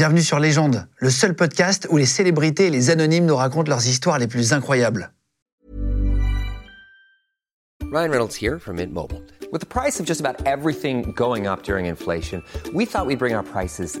Bienvenue sur Légende, le seul podcast où les célébrités et les anonymes nous racontent leurs histoires les plus incroyables. Ryan Reynolds here from Mint Mobile. With the price of just about everything going up during inflation, we thought we'd bring our prices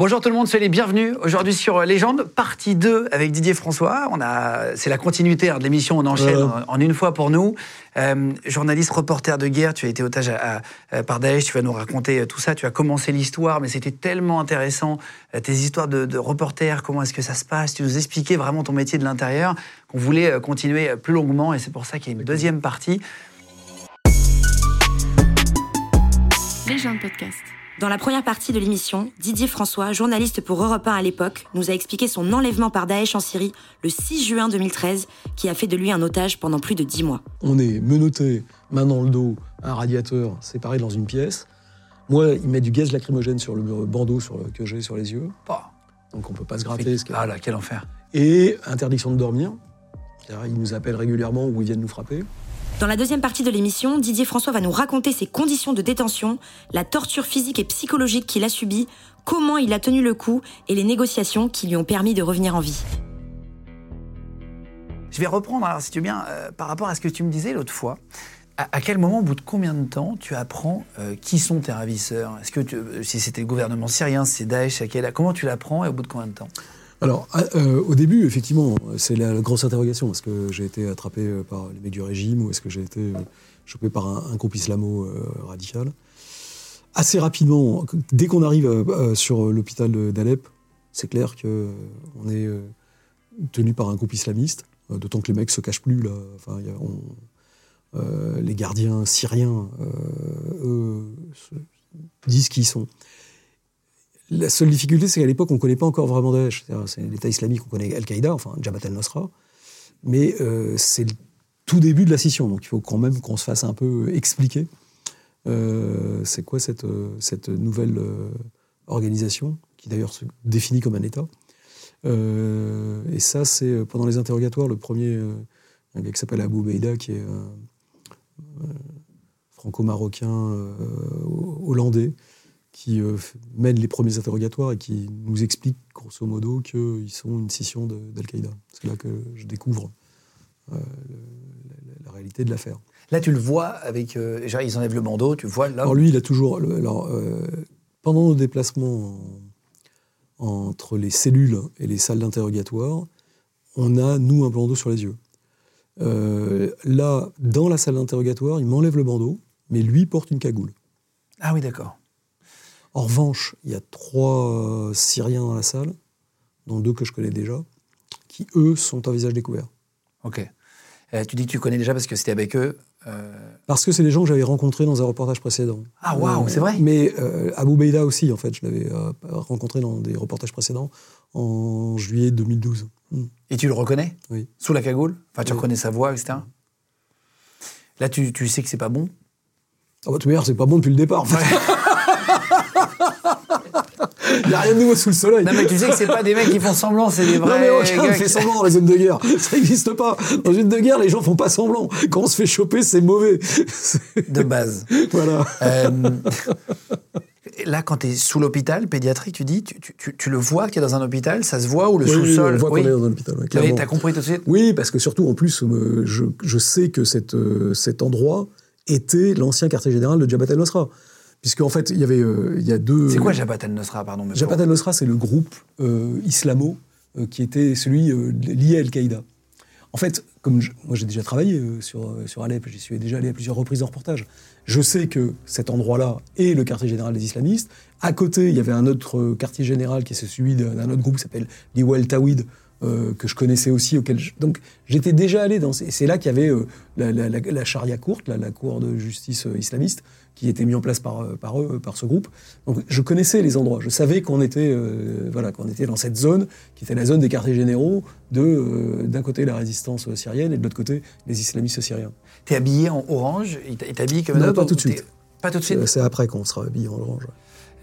Bonjour tout le monde, soyez les bienvenus aujourd'hui sur Légende, partie 2 avec Didier François. On a, c'est la continuité hein, de l'émission, on enchaîne en, en une fois pour nous. Euh, journaliste, reporter de guerre, tu as été otage à, à- par Daesh, tu vas nous raconter euh, tout ça. Tu as commencé l'histoire, mais c'était tellement intéressant, euh, tes histoires de, de reporter, comment est-ce que ça se passe. Tu nous expliquais vraiment ton métier de l'intérieur, qu'on voulait euh, continuer euh, plus longuement, et c'est pour ça qu'il y a une deuxième partie. Légende podcast. Dans la première partie de l'émission, Didier François, journaliste pour Europe 1 à l'époque, nous a expliqué son enlèvement par Daesh en Syrie le 6 juin 2013, qui a fait de lui un otage pendant plus de 10 mois. On est menotté, main dans le dos, un radiateur séparé dans une pièce. Moi, il met du gaz lacrymogène sur le bandeau sur le- que j'ai sur les yeux, Bah, donc on peut pas se gratter. ce ah là, quel enfer. Et interdiction de dormir. Ils nous appellent régulièrement ou ils viennent nous frapper. Dans la deuxième partie de l'émission, Didier François va nous raconter ses conditions de détention, la torture physique et psychologique qu'il a subie, comment il a tenu le coup et les négociations qui lui ont permis de revenir en vie. Je vais reprendre, alors, si tu veux bien, euh, par rapport à ce que tu me disais l'autre fois. À, quel moment, au bout de combien de temps, tu apprends euh, qui sont tes ravisseurs? Est-ce que euh, si c'était le gouvernement syrien, c'est Daesh, à quel- comment tu l'apprends et au bout de combien de temps? Alors, euh, au début, effectivement, c'est la, grosse interrogation. Est-ce que j'ai été attrapé euh, par les mecs du régime ou est-ce que j'ai été euh, chopé par un, groupe islamo-radical Assez rapidement, dès qu'on arrive sur l'hôpital d'Alep, c'est clair qu'on est tenu par un groupe islamiste, d'autant que les mecs se cachent plus. Là. Enfin, les gardiens syriens, eux, se- disent qui ils sont. La seule difficulté, c'est qu'à l'époque, on ne connaît pas encore vraiment Daesh. C'est l'État islamique, on connaît Al-Qaïda, enfin Jabhat al-Nusra, mais euh, c'est le tout début de la scission, donc il faut quand même qu'on se fasse un peu expliquer euh, c'est quoi cette, euh, nouvelle organisation, qui d'ailleurs se définit comme un État. Et ça, c'est pendant les interrogatoires, le premier, un gars qui s'appelle Abou Beida, qui est franco-marocain, hollandais, qui euh, mène les premiers interrogatoires et qui nous explique grosso modo qu'ils sont une scission d'Al-Qaïda. C'est là que je découvre euh, le- la, la réalité de l'affaire. Là, tu le vois avec. euh, genre, ils enlèvent le bandeau, tu vois là. Alors lui, il a toujours... le- Alors, euh, pendant nos déplacements en- entre les cellules et les salles d'interrogatoire, on a, nous, un bandeau sur les yeux. Euh, là, dans la salle d'interrogatoire, il m'enlève le bandeau, mais lui porte une cagoule. Ah oui, d'accord. En revanche, il y a trois euh, Syriens dans la salle, dont deux que je connais déjà, qui, eux, sont à visage découvert. Ok. Euh, tu dis que tu connais déjà parce que c'était avec eux. euh, Parce que c'est des gens que j'avais rencontrés dans un reportage précédent. Ah, waouh, c'est vrai Mais euh, Abou Beida aussi, en fait, je l'avais rencontré dans des reportages précédents en juillet 2012. Mm. Et tu le reconnais? Oui. Sous la cagoule? Enfin, tu Oui. reconnais sa voix, etc. Là, tu, tu sais que c'est pas bon? Ah bah, manière, c'est pas bon depuis le départ. en fait. Il n'y a rien de nouveau sous le soleil. Non, mais tu sais que c'est pas des mecs qui font semblant, c'est des Non, vrais. mais aucun ne fait semblant dans les zones de guerre. Ça n'existe pas. Dans une zone de guerre, les gens font pas semblant. Quand on se fait choper, c'est mauvais. De base. voilà. Euh, là, quand tu es sous l'hôpital pédiatrique, tu dis, tu, tu- tu- tu le vois qu'il est dans un hôpital, ça se voit ou le Oui, oui, sous-sol on voit qu'on est dans un hôpital. Oui, t'as compris tout de suite Oui, parce que surtout, en plus, euh, je, je sais que cette, euh, cet endroit était l'ancien quartier général de Jabhat al-Nusra. Puisqu'en fait, il y avait euh, il y a deux... C'est quoi Jabhat al-Nusra, pardon Jabhat al-Nusra, c'est le groupe euh, islamo euh, qui était celui lié à Al-Qaïda. En fait, comme je- moi j'ai déjà travaillé sur, sur Alep, j'y suis déjà allé à plusieurs reprises en reportage, je sais que cet endroit-là est le quartier général des islamistes. À côté, il y avait un autre quartier général qui est celui d'un autre groupe qui s'appelle l'Iwal Tawhid, euh, que je connaissais aussi. Auquel je- Donc j'étais déjà allé dans... ces- C'est là qu'il y avait euh, la, la- la- la charia courte, la, la cour de justice islamiste, qui était mis en place par, euh, par eux, par ce groupe. Donc je connaissais les endroits, je savais qu'on était, euh, voilà, qu'on était dans cette zone, qui était la zone des quartiers généraux, de euh, d'un côté la résistance syrienne et de l'autre côté les islamistes syriens. T'es habillé en orange Il t'a- il t'habille comme Non, pas ou tout de suite. Pas tout de suite C'est après qu'on sera habillé en orange.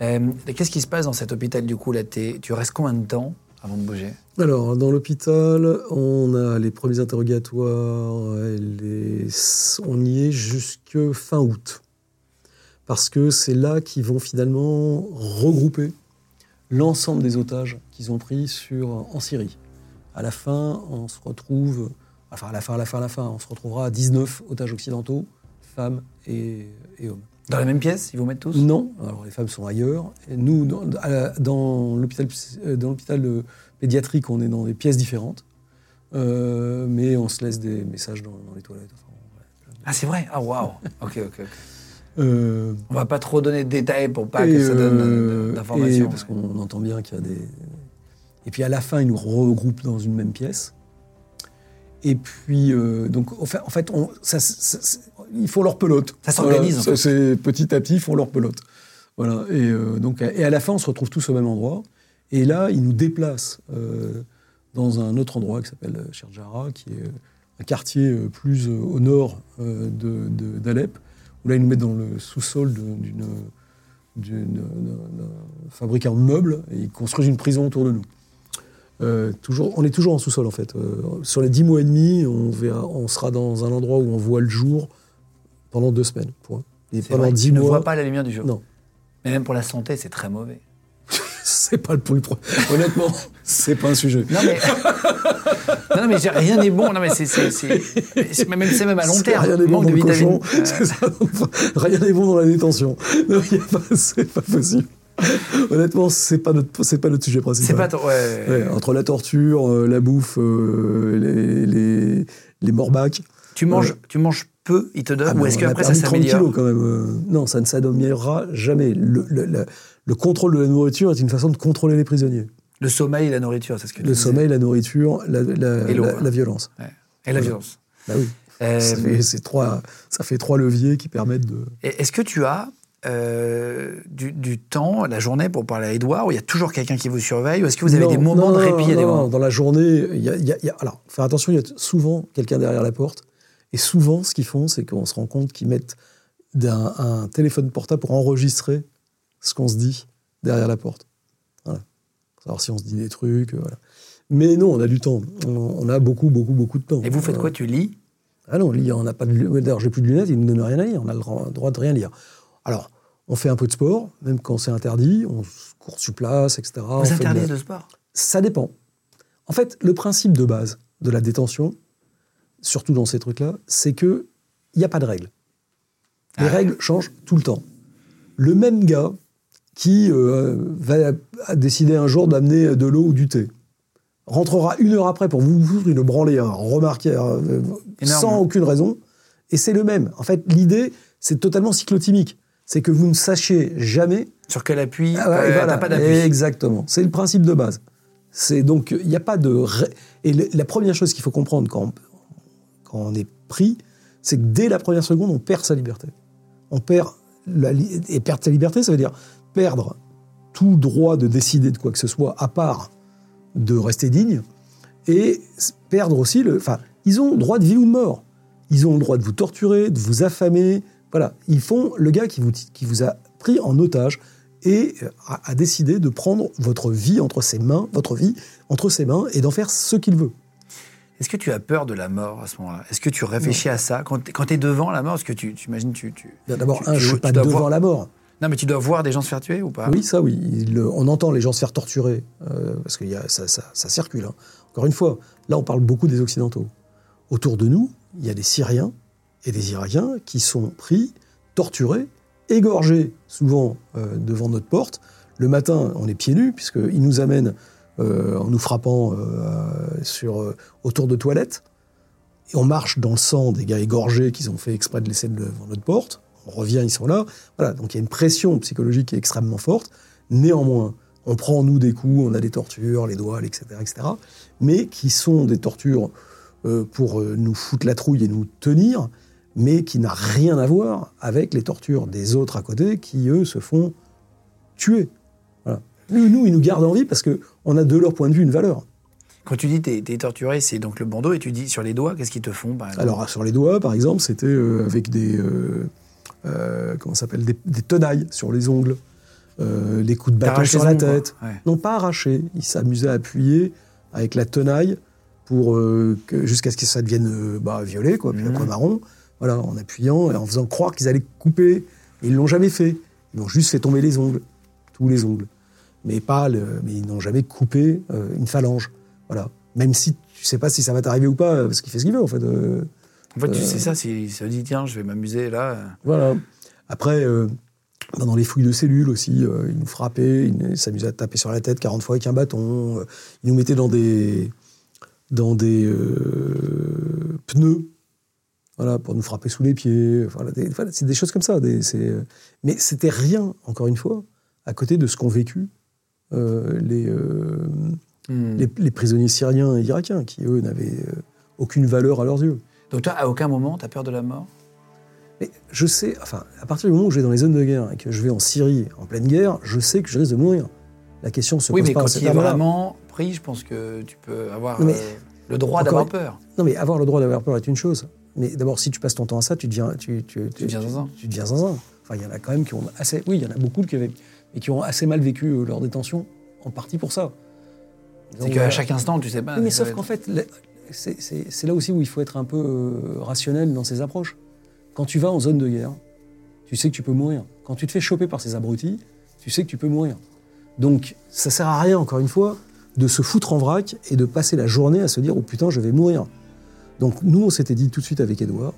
Euh, Qu'est-ce qui se passe dans cet hôpital du coup là? Tu restes combien de temps avant de bouger? Alors, dans l'hôpital, on a les premiers interrogatoires, et les- on y est jusque fin août. Parce que c'est là qu'ils vont finalement regrouper l'ensemble des otages qu'ils ont pris sur, en Syrie. À la fin, on se retrouve, enfin à la fin, à la fin, à la fin, on se retrouvera à 19 otages occidentaux, femmes et, et hommes. Dans la même pièce Ils vous mettent tous? Non, alors les femmes sont ailleurs. Et nous, dans, dans l'hôpital euh, euh, pédiatrique, on est dans des pièces différentes, Euh, mais on se laisse des messages dans, dans les toilettes. Enfin, ouais. Ah c'est vrai? Ah waouh Ok, ok, ok. Euh, On va pas trop donner de détails pour pas que ça donne euh, euh, d'informations. Parce qu'on entend bien qu'il y a des. Et puis à la fin, ils nous regroupent dans une même pièce. Et puis, euh, donc, en fait, en fait on, ça, ça- ça- ils font leur pelote. Ça s'organise, Voilà, en fait. c'est petit à petit, ils font leur pelote. Voilà. Et, donc, et à la fin, on se retrouve tous au même endroit. Et là, ils nous déplacent dans un autre endroit qui s'appelle Sherjara, qui est un quartier plus au nord euh, de- de- d'Alep, où là, ils nous mettent dans le sous-sol d'une d'une- d'un- d'un fabricant de meubles et ils construisent une prison autour de nous. Euh, toujours, on est toujours en sous-sol en fait. Euh, sur les dix mois et demi, on, verra- on sera dans un endroit où on voit le jour pendant deux semaines. Point. Et pendant vrai, dix tu ne vois pas la lumière du jour. Non. Mais même pour la santé, c'est très mauvais. C'est pas le le pro- Honnêtement, c'est pas un sujet. Non mais, non, mais rien n'est bon. Non mais c'est même, c'est même à long terme. Rien n'est bon dans le cochon. ça. rien n'est bon dans la détention. Non, c'est pas possible. Honnêtement, c'est pas notre, c'est pas notre sujet principal. C'est pas trop- ouais. Ouais, entre la torture, euh, la bouffe, euh, les, les, les morbacs. Tu manges, tu manges peu, ils te donnent, Ah, ou est-ce qu'après ça perdu 30 s'améliore kilos quand même. euh, non, ça ne s'améliorera jamais. Le, le- le- le contrôle de la nourriture est une façon de contrôler les prisonniers. Le sommeil et la nourriture, c'est ce que tu Le disais. sommeil, la nourriture, la, la- Et la- la violence. Ouais. Et la violence. Bah oui. Euh, Ça fait- c'est trois, ça fait trois leviers qui permettent de. Est-ce que tu as euh, du, du temps, la journée, pour parler à Edouard, où il y a toujours quelqu'un qui vous surveille, ou est-ce que vous avez Non, des moments non, de non, répit et des non, moments Dans la journée, il y a, il y a- il y a- alors, faire attention, il y a souvent quelqu'un derrière la porte. Et souvent, ce qu'ils font, c'est qu'on se rend compte qu'ils mettent d'un- un téléphone portable pour enregistrer ce qu'on se dit derrière la porte. Voilà. Savoir si on se dit des trucs. euh, Voilà. Mais non, on a du temps. On, on a beaucoup, beaucoup, beaucoup de temps. Et vous faites Euh, quoi? Tu lis? Ah non, on n'a pas de D'ailleurs, j'ai plus de lunettes, ils ne nous donnent rien à lire. On a le droit de rien lire. Alors, on fait un peu de sport, même quand c'est interdit. On court sur place, etc. On Vous de la- interdisez le sport? Ça dépend. En fait, le principe de base de la détention, surtout dans ces trucs-là, c'est que il n'y a pas de règles. Les Ah. règles changent tout le temps. Le même gars qui euh, va décider un jour d'amener de l'eau ou du thé rentrera une heure après pour vous foutre une branlée hein, remarquée euh, Énorme. sans aucune raison, et c'est le même. En fait, l'idée, c'est totalement cyclotimique. C'est que vous ne sachiez jamais Sur quel appui ah Euh, voilà. Pas d'appui. Exactement. C'est le principe de base. C'est donc il n'y a pas de ré- et le- la première chose qu'il faut comprendre quand on, quand on est pris, c'est que dès la première seconde, on perd sa liberté. On perd la li- et perdre sa liberté, ça veut dire perdre tout droit de décider de quoi que ce soit à part de rester digne et perdre aussi le. Enfin, ils ont droit de vie ou de mort. Ils ont le droit de vous torturer, de vous affamer. Voilà, ils font le gars qui vous, qui vous a pris en otage et euh, a, a décidé de prendre votre vie entre ses mains, votre vie entre ses mains et d'en faire ce qu'il veut. Est-ce que tu as peur de la mort à ce moment-là? Est-ce que tu réfléchis à ça? Quand tu es devant la mort, est-ce que tu tu imagines tu, tu, D'abord, tu- un, tu- je suis tu pas devant la mort. Non, mais tu dois voir des gens se faire tuer ou pas? Oui, ça oui. Euh, on entend les gens se faire torturer, euh, parce que ça, circule. hein. Encore une fois, là on parle beaucoup des Occidentaux. Autour de nous, il y a des Syriens et des Irakiens qui sont pris, torturés, égorgés, souvent euh, devant notre porte. Le matin, on est pieds nus, puisqu'ils nous amènent en nous frappant autour de toilettes. Et on marche dans le sang des gars égorgés qu'ils ont fait exprès de laisser devant notre porte. On revient, ils sont là. Voilà, donc il y a une pression psychologique qui est extrêmement forte. Néanmoins, on prend nous des coups, on a des tortures, les doigts, etc., etc., mais qui sont des tortures euh, pour euh, nous foutre la trouille et nous tenir, mais qui n'a rien à voir avec les tortures des autres à côté qui, eux, se font tuer. Voilà. Nous, nous, ils nous gardent en vie parce qu'on a de leur point de vue une valeur. Quand tu dis t'es es torturé, c'est donc le bandeau et tu dis sur les doigts, qu'est-ce qu'ils te font par exemple? Alors, sur les doigts, par exemple, c'était euh, avec des. euh, euh, comment s'appelle des, des tenailles sur les ongles, euh, les coups de bâton sur la tête. Ouais. Non, pas arrachés. Ils s'amusaient à appuyer avec la tenaille pour euh, jusqu'à ce que ça devienne euh, bah, violet, quoi, puis Mhm. après marron. Voilà, en appuyant et en faisant croire qu'ils allaient couper. Et ils l'ont jamais fait. Ils ont juste fait tomber les ongles, tous les ongles. Mais pas le, mais ils n'ont jamais coupé une phalange. Voilà. Même si tu sais pas si ça va t'arriver ou pas, parce qu'il fait ce qu'il veut en fait. Euh, En fait, tu sais ça, c'est- il se dit tiens, je vais m'amuser là. voilà. Après, euh, dans les fouilles de cellules aussi, euh, ils nous frappaient, ils s'amusaient à taper sur la tête 40 fois avec un bâton. euh, ils nous mettaient dans des, dans des euh, pneus, voilà, pour nous frapper sous les pieds. Voilà, c'est des choses comme ça. des- euh, mais c'était rien, encore une fois, à côté de ce qu'ont vécu euh, les, euh, Hmm. les, les prisonniers syriens et irakiens, qui, eux, n'avaient euh, aucune valeur à leurs yeux. Donc toi, à aucun moment, t'as peur de la mort Mais je sais, enfin, à partir du moment où je vais dans les zones de guerre et que je vais en Syrie en pleine guerre, je sais que je risque de mourir. La question se Oui, pose mais pas à quand il est vraiment pris, je pense que tu peux avoir mais- euh, le droit d'avoir peur. Non, mais avoir le droit d'avoir peur est une chose. Mais d'abord, si tu passes ton temps à ça, tu deviens, tu, tu, Tu deviens zinzin. Tu, deviens zinzin. Enfin, il y en a quand même qui ont assez. Oui, il y en a beaucoup qui avaient, mais qui ont assez mal vécu euh, leur détention, en partie pour ça. C'est qu'à euh, chaque instant, tu sais pas. Oui, mais sauf qu'en fait, la- c'est- là aussi où il faut être un peu euh, rationnel dans ses approches. Quand tu vas en zone de guerre, tu sais que tu peux mourir. Quand tu te fais choper par ces abrutis, tu sais que tu peux mourir. Donc, ça sert à rien, encore une fois, de se foutre en vrac et de passer la journée à se dire « Oh putain, je vais mourir ». Donc, nous, on s'était dit tout de suite avec Edouard,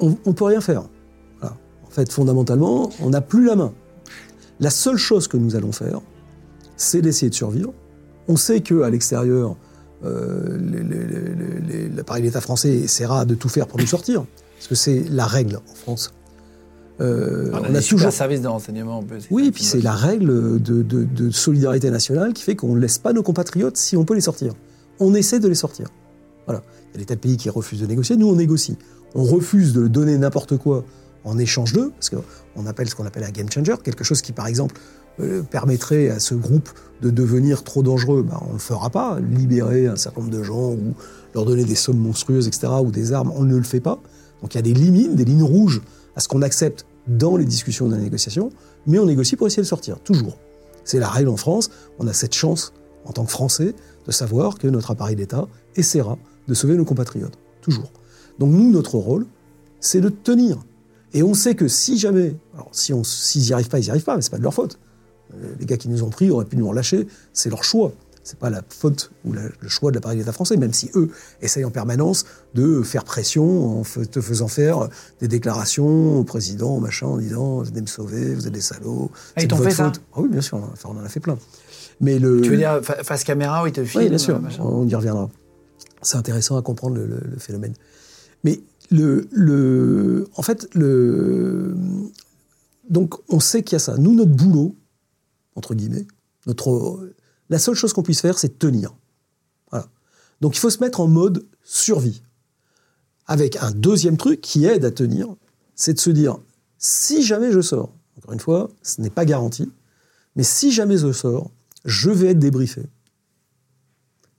on ne peut rien faire. En fait, fondamentalement, on n'a plus la main. La seule chose que nous allons faire, c'est d'essayer de survivre. On sait qu'à l'extérieur, euh, l'appareil d'État français essaiera de tout faire pour nous sortir, parce que c'est la règle en France. Euh, on a, on a toujours. services de renseignement. un Oui, puis c'est la règle de, de- de solidarité nationale qui fait qu'on ne laisse pas nos compatriotes si on peut les sortir. On essaie de les sortir. Voilà. Il y a des tas de pays qui refusent de négocier. Nous, on négocie. On refuse de donner n'importe quoi en échange d'eux, parce qu'on appelle ce qu'on appelle un game changer, quelque chose qui, par exemple, permettrait à ce groupe de devenir trop dangereux. Ben, on ne le fera pas. Libérer un certain nombre de gens ou leur donner des sommes monstrueuses, etc., ou des armes, on ne le fait pas. Donc il y a des limites, des lignes rouges à ce qu'on accepte dans les discussions de la négociation, mais on négocie pour essayer de sortir, toujours. C'est la règle en France. On a cette chance, en tant que Français, de savoir que notre appareil d'État essaiera de sauver nos compatriotes, toujours. Donc nous, notre rôle, c'est de tenir. Et on sait que si jamais, alors si s'ils n'y arrivent pas, ils n'y arrivent pas, mais c'est pas de leur faute. Euh, Les gars qui nous ont pris auraient pu nous relâcher, c'est leur choix. C'est pas la faute ou la- le choix de l'appareil d'État français, même si eux essayent en permanence de faire pression en te faisant faire des déclarations au président, machin, en disant venez me sauver, vous êtes des salauds. Ah, ils t'ont fait ça faute. Ah oui, bien sûr, enfin, on en a fait plein. Mais le, Tu veux dire fa- face caméra où ils te filment oui, bien sûr, on y reviendra. C'est intéressant à comprendre le, le- le phénomène. Mais le, le, en fait, le, donc on sait qu'il y a ça. Nous, notre boulot, entre guillemets, la seule chose qu'on puisse faire, c'est tenir. Voilà. Donc il faut se mettre en mode survie. Avec un deuxième truc qui aide à tenir, c'est de se dire, si jamais je sors, encore une fois, ce n'est pas garanti, mais si jamais je sors, je vais être débriefé.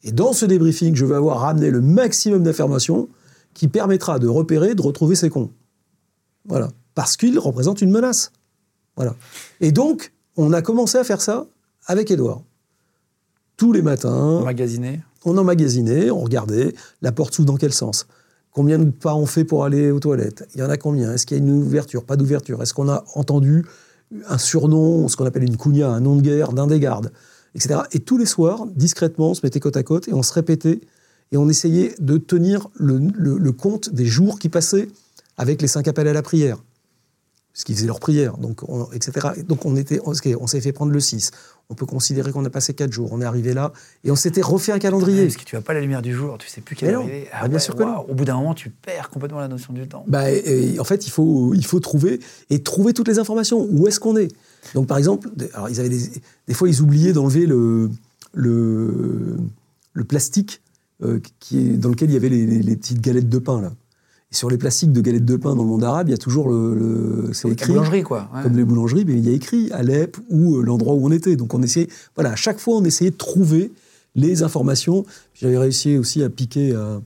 Et dans ce débriefing, je vais avoir ramené le maximum d'informations qui permettra de repérer, de retrouver ces cons. Voilà. Parce qu'ils représentent une menace. Voilà. Et donc, on a commencé à faire ça avec Edouard. Tous les matins, Emmagasiné. on emmagasinait, on regardait la porte s'ouvre dans quel sens? Combien de pas on fait pour aller aux toilettes? Il y en a combien? Est-ce qu'il y a une ouverture? Pas d'ouverture? Est-ce qu'on a entendu un surnom, ce qu'on appelle une cugna, un nom de guerre d'un des gardes, etc. Et tous les soirs, discrètement, on se mettait côte à côte et on se répétait et on essayait de tenir le, le- le compte des jours qui passaient avec les cinq appels à la prière. Parce qu'ils faisaient leur prière, donc on- etc. Et Donc on, était, on, on s'est fait prendre le 6. On peut considérer qu'on a passé 4 jours. On est arrivé là et on s'était refait un calendrier. Parce que tu n'as pas la lumière du jour, tu sais plus quelle heure il est. Ah, bien sûr que non. Au bout d'un moment, tu perds complètement la notion du temps. Bah, et- en fait, il faut, il faut trouver et trouver toutes les informations. Où est-ce qu'on est? Donc, par exemple, des- alors ils avaient des, des fois, ils oubliaient d'enlever le, le, le plastique euh, qui est, dans lequel il y avait les, les- les petites galettes de pain là. Et sur les plastiques de galettes de pain dans le monde arabe, il y a toujours le, le- c'est écrit boulangerie, quoi. ouais. comme les boulangeries, mais il y a écrit Alep ou euh, l'endroit où on était. Donc on essayait, voilà, à chaque fois on essayait de trouver les informations. J'avais réussi aussi à piquer euh,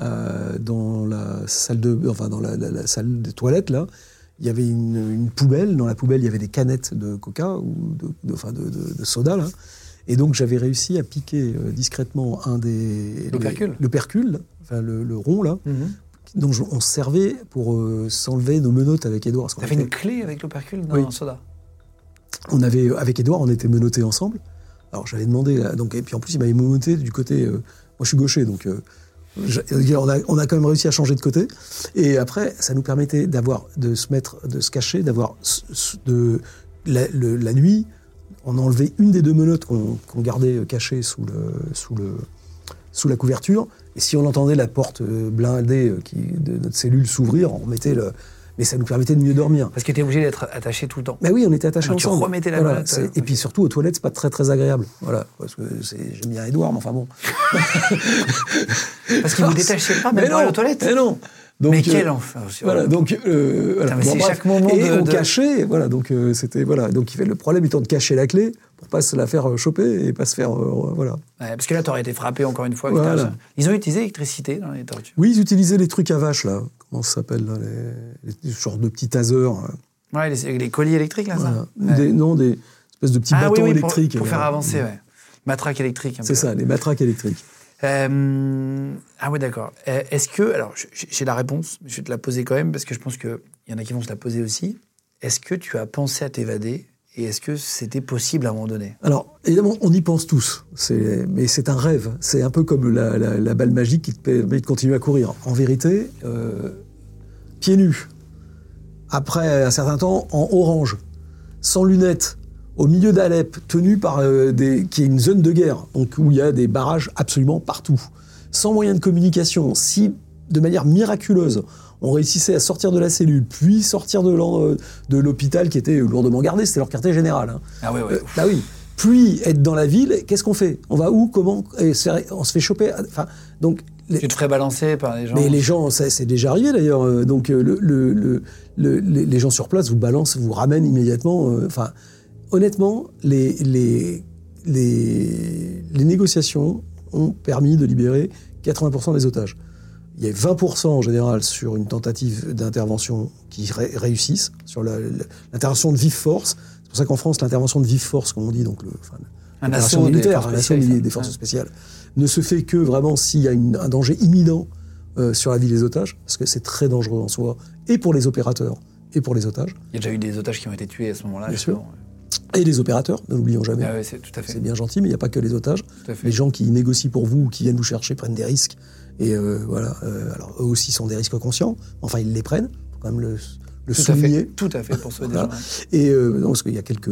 euh, dans la salle de, enfin dans la, la- la salle de toilettes là. Il y avait une, une poubelle. Dans la poubelle, il y avait des canettes de coca ou de, de- enfin de, soda là. Et donc j'avais réussi à piquer discrètement un des le percule, enfin le, le rond là. Mhm. Donc on se servait pour euh, s'enlever nos menottes avec Edouard. fait était- une clé avec l'opercule dans Oui. un soda on avait avec Edouard, on était menottés ensemble. Alors j'avais demandé, là, donc et puis en plus il m'avait menotté du côté. euh, moi je suis gaucher, donc euh, on, a, on a quand même réussi à changer de côté. Et après, ça nous permettait d'avoir, de se mettre, de se cacher, d'avoir de la, le- la nuit. On enlevait une des deux menottes qu'on qu'on gardait cachées sous le sous le sous la couverture. Et si on entendait la porte euh, blindée euh, qui, de notre cellule s'ouvrir, on remettait le. Mais ça nous permettait de mieux dormir. Parce que t'es obligé d'être attaché tout le temps. Mais oui, on était attachés Donc tu ensemble. remettais la Voilà, euh, Et puis surtout aux toilettes, c'est pas très très agréable. Voilà, parce que j'aime bien Edouard, mais enfin bon. Parce que vous détachez pas, même Mais non, aux toilettes. Mais non. Donc, Mais euh, quel enfer. Voilà, donc euh, voilà. Bref. chaque moment et de- on de- cachait, voilà, donc euh, c'était voilà, donc le problème étant de cacher la clé pour pas se la faire euh, choper et pas se faire euh, voilà. Ouais, parce que là, t'aurais été frappé encore une fois. Voilà. Ils ont utilisé l'électricité dans les tortues. Oui, ils utilisaient les trucs à vache là. Comment ça s'appelle les, les genres de petits tasers. euh, Ouais, les, les colliers électriques, là, voilà. ça. Des, non, des espèces de petits Ah bâtons oui, électriques. Pour, faire avancer, ouais. Matraque électrique. C'est ça, les matraques électriques. Euh, ah ouais, d'accord. Est-ce que, alors j'ai la réponse, mais je vais te la poser quand même parce que je pense qu'il y en a qui vont se la poser aussi. Est-ce que tu as pensé à t'évader et est-ce que c'était possible à un moment donné? Alors, évidemment, on y pense tous, mais c'est un rêve. C'est un peu comme la balle magique qui te permet de continuer à courir. En vérité, euh, pieds nus, après un certain temps, en orange, sans lunettes, au milieu d'Alep, tenu par euh, des, qui est une zone de guerre, donc où il y a des barrages absolument partout, sans moyen de communication, si de manière miraculeuse on réussissait à sortir de la cellule, puis sortir de euh, l'hôpital qui était lourdement gardé, c'était leur quartier général. hein. Ah ouais, ouais. Euh, bah oui. Puis être dans la ville, qu'est-ce qu'on fait? On va où? Comment? Et On se fait choper. Enfin, donc. les- Tu te ferais balancer par les gens mais les gens, ça, c'est déjà arrivé d'ailleurs. euh, Donc le, le- le- le- les, gens sur place vous balancent, vous ramènent immédiatement. Enfin, honnêtement, les, les, les, les négociations ont permis de libérer 80% des otages. Il y a 20% en général sur une tentative d'intervention qui ré- réussissent, sur l'intervention de vive force. C'est pour ça qu'en France, l'intervention de vive force, comme on dit, donc le, enfin, Un assaut des militaire, forces un assaut spéciales, militaire ça. des forces Ouais. spéciales, ne se fait que vraiment s'il y a une- un danger imminent euh, sur la vie des otages, parce que c'est très dangereux en soi, et pour les opérateurs, et pour les otages, Il y a déjà eu des otages qui ont été tués à ce moment-là. Bien justement. Et les opérateurs, ne l'oublions jamais. Ah ouais, c'est tout à fait. C'est bien gentil, mais il n'y a pas que les otages. À. Les gens qui négocient pour vous ou qui viennent vous chercher prennent des risques. Et euh, voilà. euh, alors, eux aussi sont des risques conscients. Enfin, ils les prennent. Faut quand même le, le Tout à souligner. fait. Tout à fait pour des Voilà. gens. Et euh, non, parce qu'il y a quelques,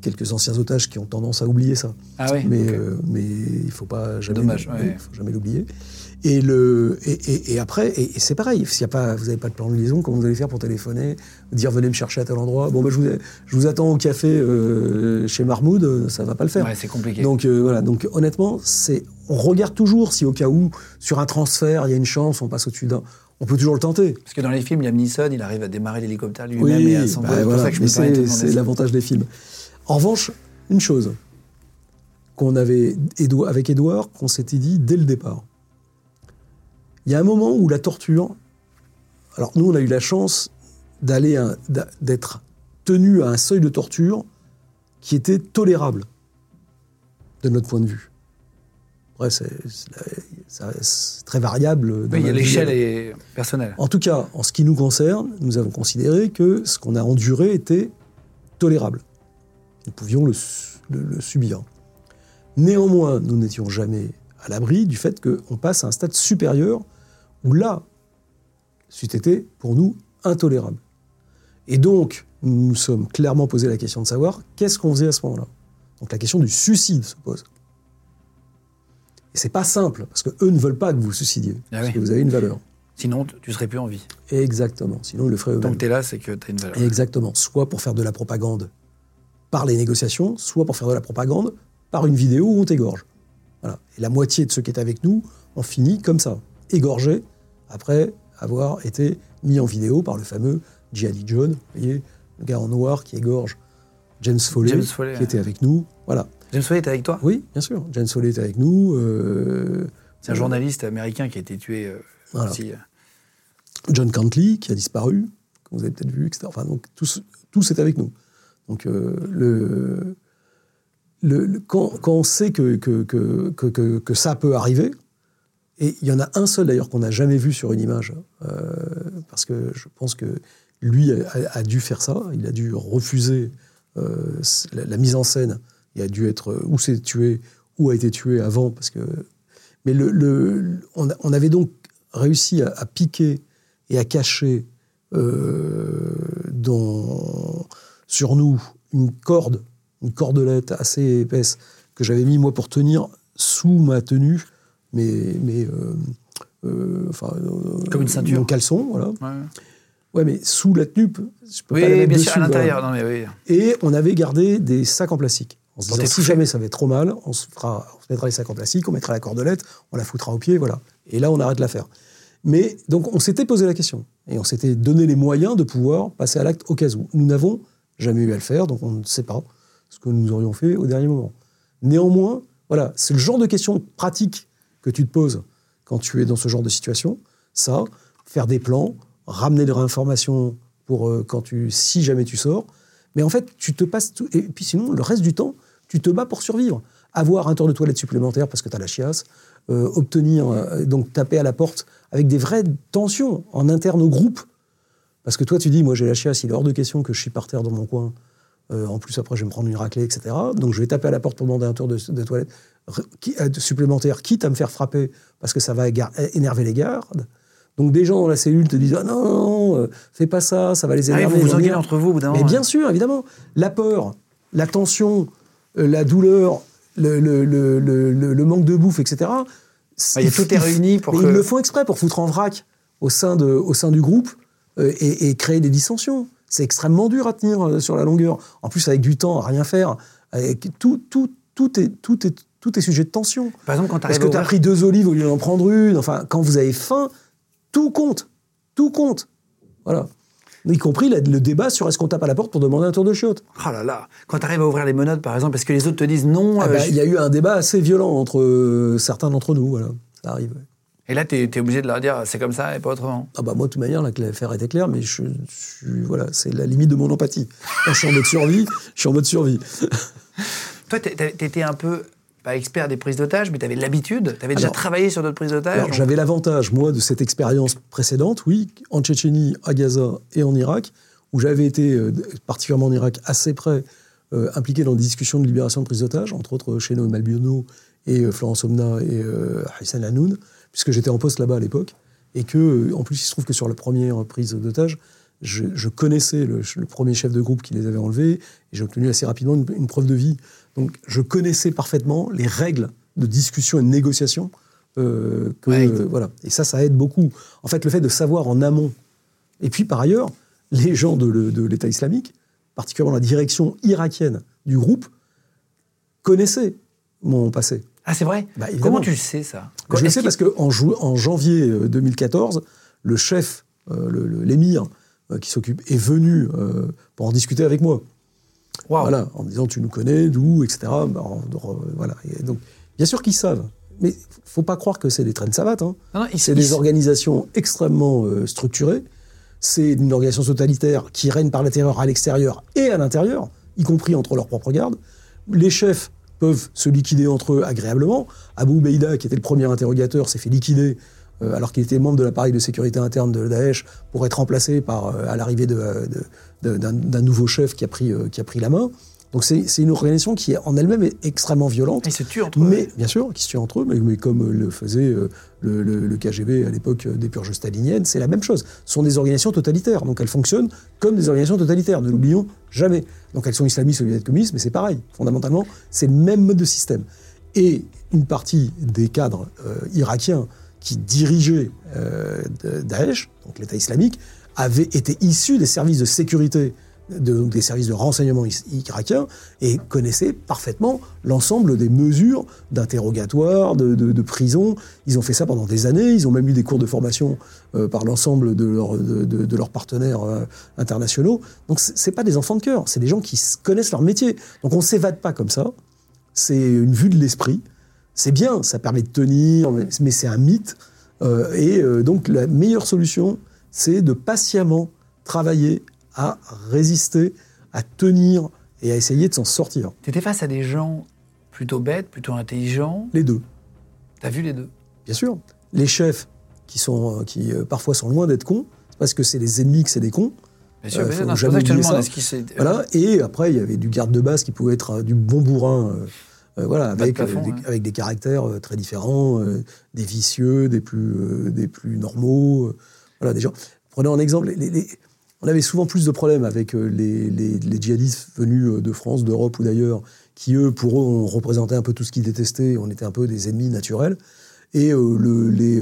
quelques anciens otages qui ont tendance à oublier ça. Ah oui. Mais, euh, mais il faut pas jamais, Dommage, oui, ouais. faut jamais l'oublier. Et, le, et, et- et après, et, c'est pareil, s'il y a pas, vous n'avez pas de plan de liaison, comment vous allez faire pour téléphoner, dire venez me chercher à tel endroit? Bon, ben, je, vous, je vous attends au café euh, chez Marmoud, ça va pas le faire. Ouais, c'est compliqué. Donc euh, voilà, donc honnêtement, c'est, on regarde toujours si au cas où, sur un transfert, il y a une chance, on passe au-dessus d'un. On peut toujours le tenter. Parce que dans les films, Liam Neeson, il arrive à démarrer l'hélicoptère lui-même et à bah, s'envoler. voilà, te c'est, l'avantage des films. En revanche, une chose qu'on avait avec Edouard, qu'on s'était dit dès le départ. Il y a un moment où la torture. Alors nous, on a eu la chance d'aller d'être tenu à un seuil de torture qui était tolérable de notre point de vue. C'est, très variable. dans Oui, il y a la vie. l'échelle est personnelle. En tout cas, en ce qui nous concerne, nous avons considéré que ce qu'on a enduré était tolérable. Nous pouvions le, su- le- le subir. Néanmoins, nous n'étions jamais à l'abri du fait qu'on passe à un stade supérieur où là, c'eût été pour nous intolérable. Et donc, nous nous sommes clairement posé la question de savoir qu'est-ce qu'on faisait à ce moment-là. Donc la question du suicide se pose. Et c'est pas simple, parce que eux ne veulent pas que vous vous suicidiez, Ah parce oui. que vous avez une valeur. Sinon, tu- tu serais plus en vie. Exactement. Sinon, ils le feraient Tant eux-mêmes. que tu es là, c'est que tu as une valeur. Exactement. Soit pour faire de la propagande par les négociations, soit pour faire de la propagande par une vidéo où on t'égorge. Voilà. Et la moitié de ceux qui étaient avec nous ont fini comme ça, égorgés, après avoir été mis en vidéo par le fameux Jihadi John, vous voyez, le gars en noir qui égorge James Foley, James Foley, qui ouais. était avec nous. Voilà. James Foley était avec toi? Oui, bien sûr. James Foley était avec nous. euh, C'est un journaliste américain qui a été tué euh, Voilà. aussi. John Cantley, qui a disparu, que vous avez peut-être vu, etc. Enfin, donc, tous, tous étaient avec nous. Donc, euh, le, le- quand, quand on sait que, que, que, ça peut arriver, et il y en a un seul d'ailleurs qu'on n'a jamais vu sur une image, euh, parce que je pense que lui a, dû faire ça, il a dû refuser euh, la, mise en scène, il a dû être ou s'est tué ou a été tué avant, parce que. Mais le, le- on, avait donc réussi à, à piquer et à cacher dans, sur nous une corde, une cordelette assez épaisse que j'avais mis moi pour tenir sous ma tenue, mais, mais euh, euh, enfin, euh, Comme une ceinture. Mon caleçon, voilà. Ouais. Ouais, mais sous la tenue, je peux Oui, pas la mettre bien dessus. sûr, à l'intérieur. voilà. Non, mais oui. Et on avait gardé des sacs en plastique. En se disant, si jamais ça va être trop mal, on se, fera, on se mettra les sacs en plastique, on mettra la cordelette, on la foutra au pied, voilà. Et là, on arrête l'affaire. Mais donc, on s'était posé la question. Et on s'était donné les moyens de pouvoir passer à l'acte au cas où. Nous n'avons jamais eu à le faire, donc on ne sait pas ce que nous aurions fait au dernier moment. Néanmoins, voilà, c'est le genre de questions pratiques que tu te poses quand tu es dans ce genre de situation. Ça, faire des plans, ramener des informations pour euh, quand tu, si jamais tu sors. Mais en fait, tu te passes tout. Et puis sinon, le reste du temps, tu te bats pour survivre. Avoir un tour de toilette supplémentaire parce que tu as la chiasse, euh, obtenir, euh, donc taper à la porte avec des vraies tensions en interne au groupe. Parce que toi, tu dis, moi j'ai la chiasse, il est hors de question que je suis par terre dans mon coin. Euh, en plus, après, je vais me prendre une raclée, etc. Donc, je vais taper à la porte pour demander un tour de, de toilette qui- euh, supplémentaire, quitte à me faire frapper parce que ça va énerver les gardes. Donc, des gens dans la cellule te disent Ah non, non, non, euh, fais pas ça, ça va les Ah énerver. vous vous engueulez venir. entre vous bout Mais bien sûr, évidemment. La peur, la tension, la douleur, le, le- le- le- le- le manque de bouffe, etc. Ah, tout est réuni pour mais que- Ils le font exprès pour foutre en vrac au sein, de, au sein du groupe et, et créer des dissensions. C'est extrêmement dur à tenir euh, sur la longueur. En plus, avec du temps, à rien faire. Avec tout, tout, tout, est, tout, est, tout est sujet de tension. Par exemple, quand Parce que tu as pris deux olives au lieu d'en prendre une. Enfin, quand vous avez faim, tout compte. Tout compte. Voilà. Y compris le débat sur est-ce qu'on tape à la porte pour demander un tour de chiotte. Oh là là, quand tu arrives à ouvrir les menottes, par exemple, parce que les autres te disent non. Ah euh, bah, je- Il y a eu un débat assez violent entre euh, certains d'entre nous. Voilà. Ça arrive. ouais. Et là, tu es, obligé de leur dire c'est comme ça et pas autrement. Ah bah moi, de toute manière, l'affaire était claire, mais je, voilà, c'est la limite de mon empathie. Quand je suis en mode survie, je suis en mode survie. Toi, tu étais un peu, pas expert des prises d'otages, mais tu avais l'habitude. Tu avais déjà travaillé sur d'autres prises d'otages. Donc- j'avais l'avantage, moi, de cette expérience précédente, oui, en Tchétchénie, à Gaza et en Irak, où j'avais été, euh, particulièrement en Irak, assez près, euh, impliqué dans des discussions de libération de prise d'otages, entre autres Cheno Malbiono et euh, Florence Omna et euh, Hassan Hanoun, puisque j'étais en poste là-bas à l'époque, et que, euh, en plus, il se trouve que sur la première prise d'otages, je, je connaissais le, le premier chef de groupe qui les avait enlevés, et j'ai obtenu assez rapidement une, une preuve de vie. Donc, je connaissais parfaitement les règles de discussion et de négociation. euh, que, Ouais. euh, voilà. Et ça, ça aide beaucoup. En fait, le fait de savoir en amont. Et puis, par ailleurs, les gens de l'État islamique, particulièrement la direction irakienne du groupe, connaissaient mon passé. Ah, c'est vrai? Bah. Comment tu le sais, ça? Je le sais parce qu'en en janvier euh, 2014, le chef, euh, l'émir euh, qui s'occupe, est venu euh, pour en discuter avec moi. Voilà, en me disant tu nous connais, d'où, etc. Bah, voilà. Et donc, bien sûr qu'ils savent. Mais faut pas croire que c'est des traînes savates. hein. Non, non, ils- C'est des organisations extrêmement euh, structurées. C'est une organisation totalitaire qui règne par la terreur à l'extérieur et à l'intérieur, y compris entre leurs propres gardes. Les chefs peuvent se liquider entre eux agréablement. Abu Beida, qui était le premier interrogateur, s'est fait liquider euh, alors qu'il était membre de l'appareil de sécurité interne de Daesh pour être remplacé par, euh, à l'arrivée de- d'un, nouveau chef qui a pris, euh, qui a pris la main. Donc c'est, une organisation qui en elle-même est extrêmement violente. Ils se tuent entre eux. Mais bien sûr, qui se tuent entre eux, mais, mais comme le faisait euh, le, le- le KGB à l'époque euh, des purges staliniennes, c'est la même chose. Ce sont des organisations totalitaires, donc elles fonctionnent comme des organisations totalitaires, ne l'oublions jamais. Donc elles sont islamistes ou viennent communistes, mais c'est pareil. Fondamentalement, c'est le même mode de système. Et une partie des cadres euh, irakiens qui dirigeaient euh, Daesh, donc l'État islamique, avaient été issus des services de sécurité de- des services de renseignement irakiens et connaissaient parfaitement l'ensemble des mesures d'interrogatoire, de, prison. Ils ont fait ça pendant des années. Ils ont même eu des cours de formation euh, par l'ensemble de, leurs- partenaires euh, internationaux. Donc c'est pas des enfants de cœur, c'est des gens qui connaissent leur métier. Donc on s'évade pas comme ça. C'est une vue de l'esprit. C'est bien, ça permet de tenir, mais- c'est un mythe. Euh, et donc la meilleure solution, c'est de patiemment travailler à résister, à tenir et à essayer de s'en sortir. Tu étais face à des gens plutôt bêtes, plutôt intelligents? Les deux, T'as vu les deux? Bien sûr. Les chefs qui sont, euh, qui euh, parfois sont loin d'être cons, parce que c'est les ennemis que c'est des cons. Bien sûr, Euh, Non, jamais ça je Voilà. Et après, il y avait du garde de base qui pouvait être euh, du bon bourrin, euh, voilà, de avec, plafond, des, ouais. avec des caractères euh, très différents, euh, des vicieux, des plus, des plus normaux. voilà, des gens. Prenez en exemple, les- on avait souvent plus de problèmes avec euh, les, les- les djihadistes venus euh, de France, d'Europe ou d'ailleurs, qui eux, pour eux, représenté un peu tout ce qu'ils détestaient. On était un peu des ennemis naturels. Et euh, le- les,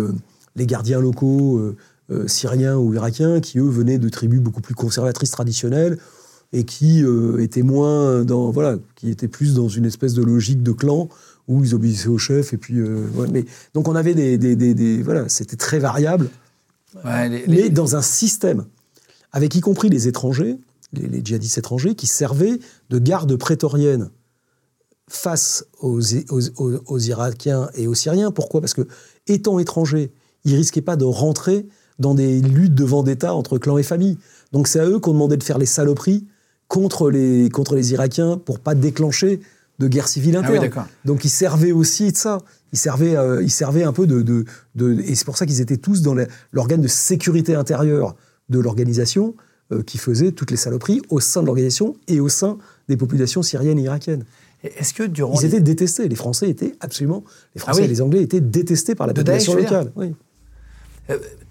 les gardiens locaux euh, syriens ou irakiens, qui eux venaient de tribus beaucoup plus conservatrices traditionnelles et qui euh, étaient moins dans voilà, qui étaient plus dans une espèce de logique de clan où ils obéissaient au chef et puis ouais, mais donc on avait des, des, des- des- voilà, c'était très variable Ouais, les- les- mais dans un système, avec y compris les étrangers, les, les djihadistes étrangers, qui servaient de garde prétorienne face aux, aux- aux- aux Irakiens et aux Syriens. Pourquoi? Parce que, étant étrangers, ils risquaient pas de rentrer dans des luttes de vendetta entre clans et familles. Donc c'est à eux qu'on demandait de faire les saloperies contre les, contre les Irakiens pour pas déclencher de guerre civile Ah oui, interne. Donc ils servaient aussi de ça. Ils servaient, euh, ils servaient un peu de, de, de- et c'est pour ça qu'ils étaient tous dans l'organe de sécurité intérieure de l'organisation euh, qui faisait toutes les saloperies au sein de l'organisation et au sein des populations syriennes et irakiennes. Est-ce que durant Ils étaient détestés. Les Français étaient absolument, les Français Ah oui. et les Anglais étaient détestés par la De population Daesh, locale. Oui.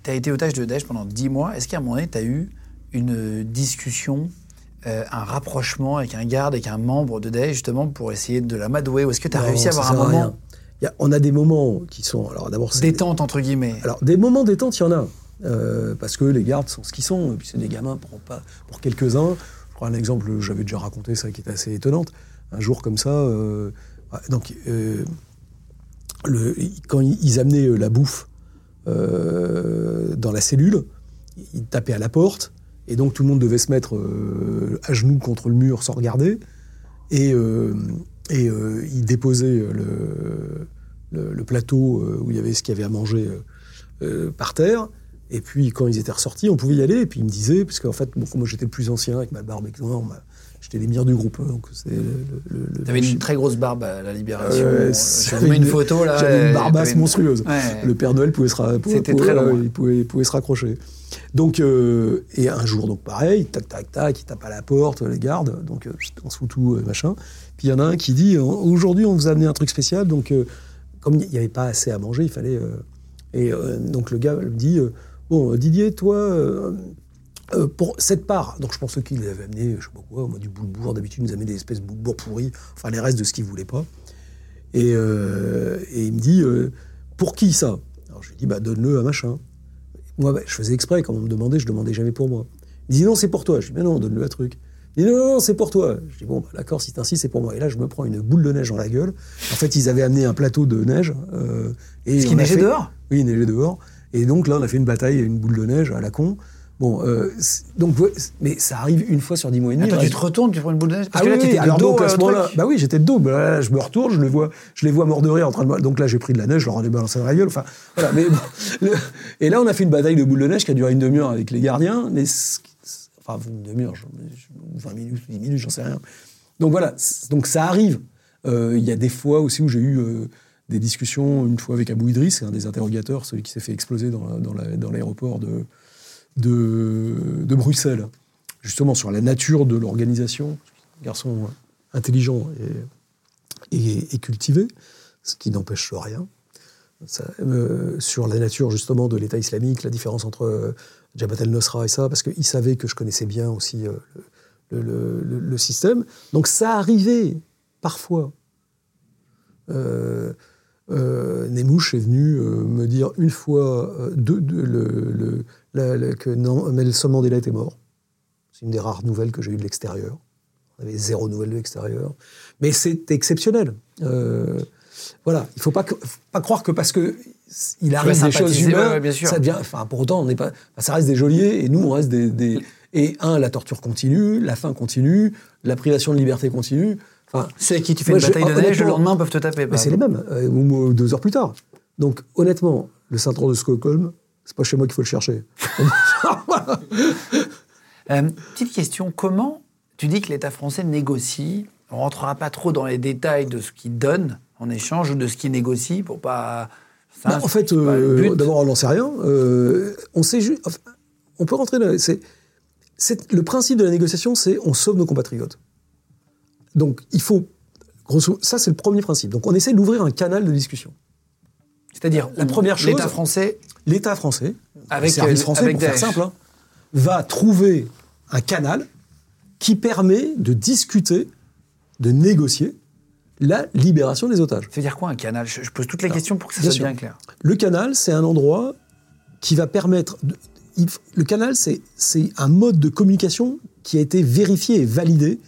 tu as été otage de Daesh pendant 10 mois. Est-ce qu'à un moment donné, tu as eu une discussion, euh, un rapprochement avec un garde, avec un membre de Daesh, justement, pour essayer de l'amadouer Ou est-ce que tu as Non, réussi à avoir un moment a- on a des moments qui sont, alors d'abord, détente, entre guillemets Alors, des moments détente, il y en a. Euh, parce que les gardes sont ce qu'ils sont. Et puis, c'est des gamins pour, quelques-uns. Je prends un exemple, j'avais déjà raconté ça, qui est assez étonnante. Un jour comme ça, euh, ouais, donc, euh, quand ils amenaient la bouffe dans la cellule, ils tapaient à la porte. Et donc, tout le monde devait se mettre à genoux contre le mur sans regarder. Et, ils déposaient le, le, plateau où il y avait ce qu'il y avait à manger par terre. Et puis, quand ils étaient ressortis, on pouvait y aller. Et puis, ils me disaient, parce qu'en fait, bon, moi j'étais le plus ancien avec ma barbe m'a- j'étais l'émir du groupe. hein, donc, c'est le, le, le- Tu avais le- une très grosse barbe à la Libération. Euh, mets une photo là. J'avais euh, une barbasse t'avais une- monstrueuse. Ouais. Le Père Noël pouvait se, ra- pouvait- C'était pouvait- très long, ouais, ouais. il pouvait, pouvait se raccrocher. Donc, euh, et un jour, donc pareil, tac, tac, tac, il tape à la porte, les gardes, donc euh, on se fout tout, euh, machin. Puis il y en a un qui dit, euh, aujourd'hui, on vous a amené un truc spécial, donc euh, comme il n'y avait pas assez à manger, il fallait. euh, et euh, donc le gars me dit, euh, bon, Didier, toi. euh, euh, pour cette part, donc je pense qu'il avait amené, je sais pas quoi, moi, du boulebourg, d'habitude il nous amenait des espèces de boulebourg pourris, enfin les restes de ce qu'il voulait pas. Et, euh, et il me dit, euh, pour qui ça? Alors je lui dis, bah donne-le à machin. Moi, bah, je faisais exprès, quand on me demandait, je demandais jamais pour moi. Il dit, non, c'est pour toi. Je dis, mais non, donne-le à truc. Il dit, non, non, non, c'est pour toi. Je dis, bon, bah, d'accord, si t'insistes, c'est pour moi. Et là, je me prends une boule de neige dans la gueule. En fait, ils avaient amené un plateau de neige. Euh, et Ce qui neigeait fait- dehors? Oui, il neigeait dehors. Et donc là, on a fait une bataille, une boule de neige à la con. Bon, euh, donc, mais ça arrive une fois sur dix mois et demi. Attends, tu te retournes, tu prends une boule de neige? Parce Ah que là, oui, étais de alors dos donc à euh, ce moment-là, bah oui, j'étais de dos. Bah là, je me retourne, je les vois, je les vois mordre de rire en train de. Donc là, j'ai pris de la neige, je leur en ai balancé dans la gueule. Enfin, voilà. Mais bon, le- et là, on a fait une bataille de boules de neige qui a duré une demi-heure avec les gardiens, mais enfin une demi-heure, je- je- 20 minutes, 10 minutes, j'en sais rien. Donc voilà, donc ça arrive. Euh, Il y a des fois aussi où j'ai eu euh, des discussions, une fois avec Abou Idriss, un des interrogateurs, celui qui s'est fait exploser dans, la- dans la- dans l'aéroport de, de, Bruxelles, justement sur la nature de l'organisation. Garçon intelligent et, et- cultivé, ce qui n'empêche rien. Euh, sur la nature justement de l'État islamique, la différence entre euh, Jabhat el-Nusra et ça, parce qu'il savait que je connaissais bien aussi euh, le- le système. Donc ça arrivait parfois. Euh, Nemouche est venu euh, me dire une fois euh, deux- deux- le- le- la- la- que non, Nelson Mandela était mort. C'est une des rares nouvelles que j'ai eues de l'extérieur. On avait zéro nouvelle de l'extérieur. Mais c'est exceptionnel. Euh, voilà, il ne faut pas, que- faut pas croire que parce que il arrive des choses humaines, ouais, ça devient. Enfin, pour autant, on pas. ça reste des geôliers et nous, on reste des, des- Et un, la torture continue, la faim continue, la privation de liberté continue. Enfin, C'est à qui tu fais une je- bataille de neige, le lendemain peuvent te taper. mais c'est les mêmes, euh, ou deux heures plus tard. Donc, honnêtement, le syndrome de Stockholm, c'est pas chez moi qu'il faut le chercher. Euh, petite question, comment tu dis que l'État français négocie On rentrera pas trop dans les détails de ce qu'il donne en échange ou de ce qu'il négocie pour pas. Bah, en fait, euh, d'abord, on n'en sait rien. Euh, on sait enfin, on peut rentrer dans. Le principe de la négociation, c'est on sauve nos compatriotes. Donc, il faut. Grosso, ça, c'est le premier principe. Donc, on essaie d'ouvrir un canal de discussion. C'est-à-dire, la première chose- l'État français, L'État français, Avec, le service euh, français, avec pour faire simple, hein, va trouver un canal qui permet de discuter, de négocier la libération des otages. ça veut dire quoi un canal? Je, je pose toutes les questions pour que ça bien soit sûr. bien clair. Le canal, c'est un endroit qui va permettre. de- il f- le canal, c'est c'est un mode de communication qui a été vérifié et validé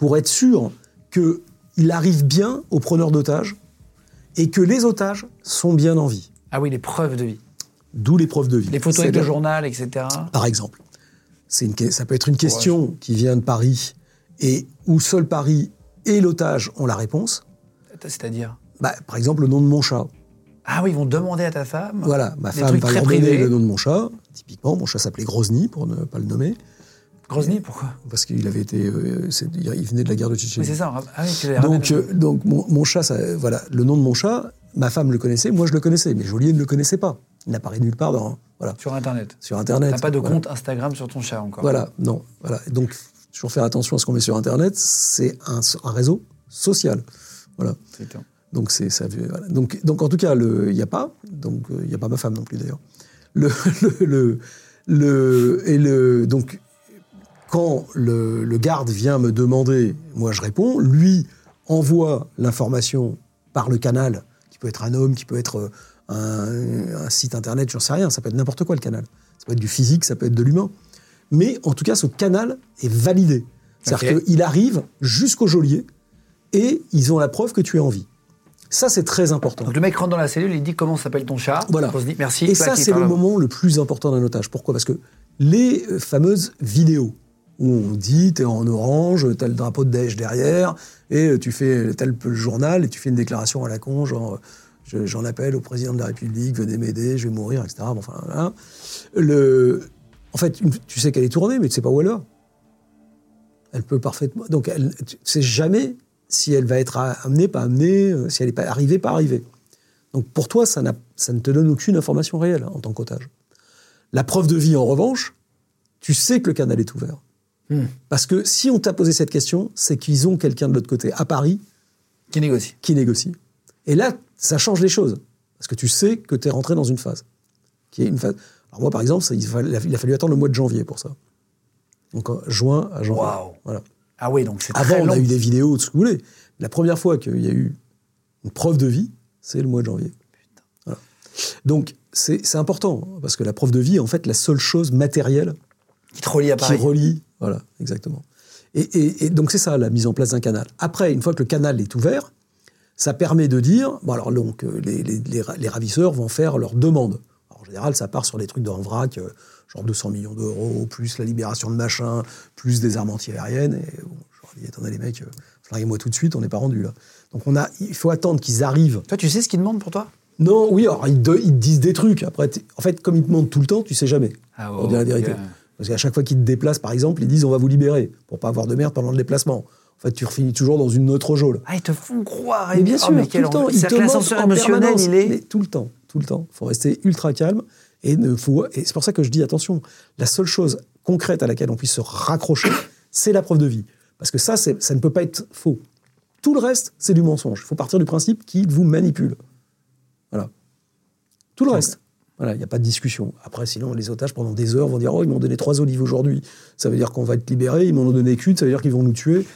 pour être sûr qu'il arrive bien aux preneurs d'otages et que les otages sont bien en vie. Ah oui, les preuves de vie. D'où les preuves de vie. Les photos avec le journal, etc. Par exemple, une, ça peut être une question qui vient de Paris et où seul Paris et l'otage ont la réponse. C'est-à-dire Bah, par exemple, le nom de mon chat. Ah oui, ils vont demander à ta femme. Voilà, ma femme va leur donner le nom de mon chat. Typiquement, mon chat s'appelait Grozny, pour ne pas le nommer, Grozny, pourquoi? parce qu'il avait été, euh, il venait de la guerre de Tchétchénie. C'est ça. Ah oui, Donc, euh, donc mon, mon chat, ça- voilà, le nom de mon chat, ma femme le connaissait, moi je le connaissais, mais Joliet ne le connaissait pas. Il n'apparaît nulle part dans, voilà, Sur Internet. sur Internet. T'as pas de Voilà. compte Instagram sur ton chat encore. Voilà, non. Voilà. Donc, toujours faire attention à ce qu'on met sur Internet, c'est un, un réseau social. Voilà. Donc, c'est ça. voilà. Donc, donc, en tout cas, il n'y a pas. Donc, euh, il n'y a pas ma femme non plus, d'ailleurs. Le, le, le, le- et le, donc, quand le, le garde vient me demander, moi je réponds, lui envoie l'information par le canal, qui peut être un homme, qui peut être euh, un, un site internet, j'en sais rien, ça peut être n'importe quoi le canal. Ça peut être du physique, ça peut être de l'humain. Mais en tout cas, ce canal est validé. C'est-à-dire qu'il arrive jusqu'au geôlier et ils ont la preuve que tu es en vie. Ça, c'est très important. Donc le mec rentre dans la cellule, il dit comment s'appelle ton chat? Voilà. Grozny, merci. Et ça, c'est le moment le plus important d'un otage. Pourquoi? Parce que les fameuses vidéos où on dit t'es en orange, t'as le drapeau de Daesh derrière, et euh, tu fais t'as le journal et tu fais une déclaration à la con, genre euh, je- j'en appelle au président de la République, venez m'aider, je vais mourir, etc. Enfin, en fait, tu sais qu'elle est tournée, mais tu sais pas où elle va. Elle peut parfaitement. Donc, elle, tu sais jamais si elle va être amenée, pas amenée, euh, si elle est pas arrivée, pas arrivée. Donc pour toi, ça, n'a- ça ne te donne aucune information réelle hein, en tant qu'otage. La preuve de vie, en revanche, tu sais que le canal est ouvert. Parce que si on t'a posé cette question, c'est qu'ils ont quelqu'un de l'autre côté, à Paris, Qui négocie. qui négocie. Et là, ça change les choses. Parce que tu sais que tu es rentré dans une phase. Qui est une phase. Alors moi, par exemple, ça, il, a fallu attendre le mois de janvier pour ça. Donc en juin à janvier. Waouh. Voilà. Ah oui, donc c'est Avant, très on long. a eu des vidéos, de ce que vous voulez. La première fois qu'il y a eu une preuve de vie, c'est le mois de janvier. Voilà. Donc, c'est important, parce que la preuve de vie est en fait la seule chose matérielle Qui te relie à qui Paris. relie. Voilà, exactement. Et, et- et donc, c'est ça, la mise en place d'un canal. Après, une fois que le canal est ouvert, ça permet de dire. Bon, alors, donc, euh, les, les- les ra- les ravisseurs vont faire leur demande. Alors, en général, ça part sur des trucs en vrac, euh, genre 200 millions d'euros, plus la libération de machin, plus des armes antiaériennes. Et bon, je leur dis, attendez, les mecs, euh, flinguez-moi tout de suite, on n'est pas rendu là. Donc, on a, il faut attendre qu'ils arrivent. Toi, tu sais ce qu'ils demandent pour toi? Non, oui, alors ils, te disent des trucs. Après, en fait, comme ils te demandent tout le temps, tu sais jamais. Ah, pour dire la vérité. Parce qu'à chaque fois qu'ils te déplacent, par exemple, ils disent on va vous libérer pour pas avoir de merde pendant le déplacement. En fait, tu refinis toujours dans une autre geôle. Ah, ils te font croire. Mais bien Oh, sûr, mais tout le temps. Ils te l'ascenseur en émotionnel, il est. Mais tout le temps, tout le temps. Il faut rester ultra calme. Et, ne faut, et c'est pour ça que je dis attention, la seule chose concrète à laquelle on puisse se raccrocher, c'est la preuve de vie. Parce que ça, ça ne peut pas être faux. Tout le reste, c'est du mensonge. Il faut partir du principe qu'il vous manipule. Voilà. Tout le reste. Voilà, il n'y a pas de discussion. Après, sinon, les otages, pendant des heures, vont dire Oh, ils m'ont donné trois olives aujourd'hui. Ça veut dire qu'on va être libérés. Ils m'en ont donné qu'une. Ça veut dire qu'ils vont nous tuer.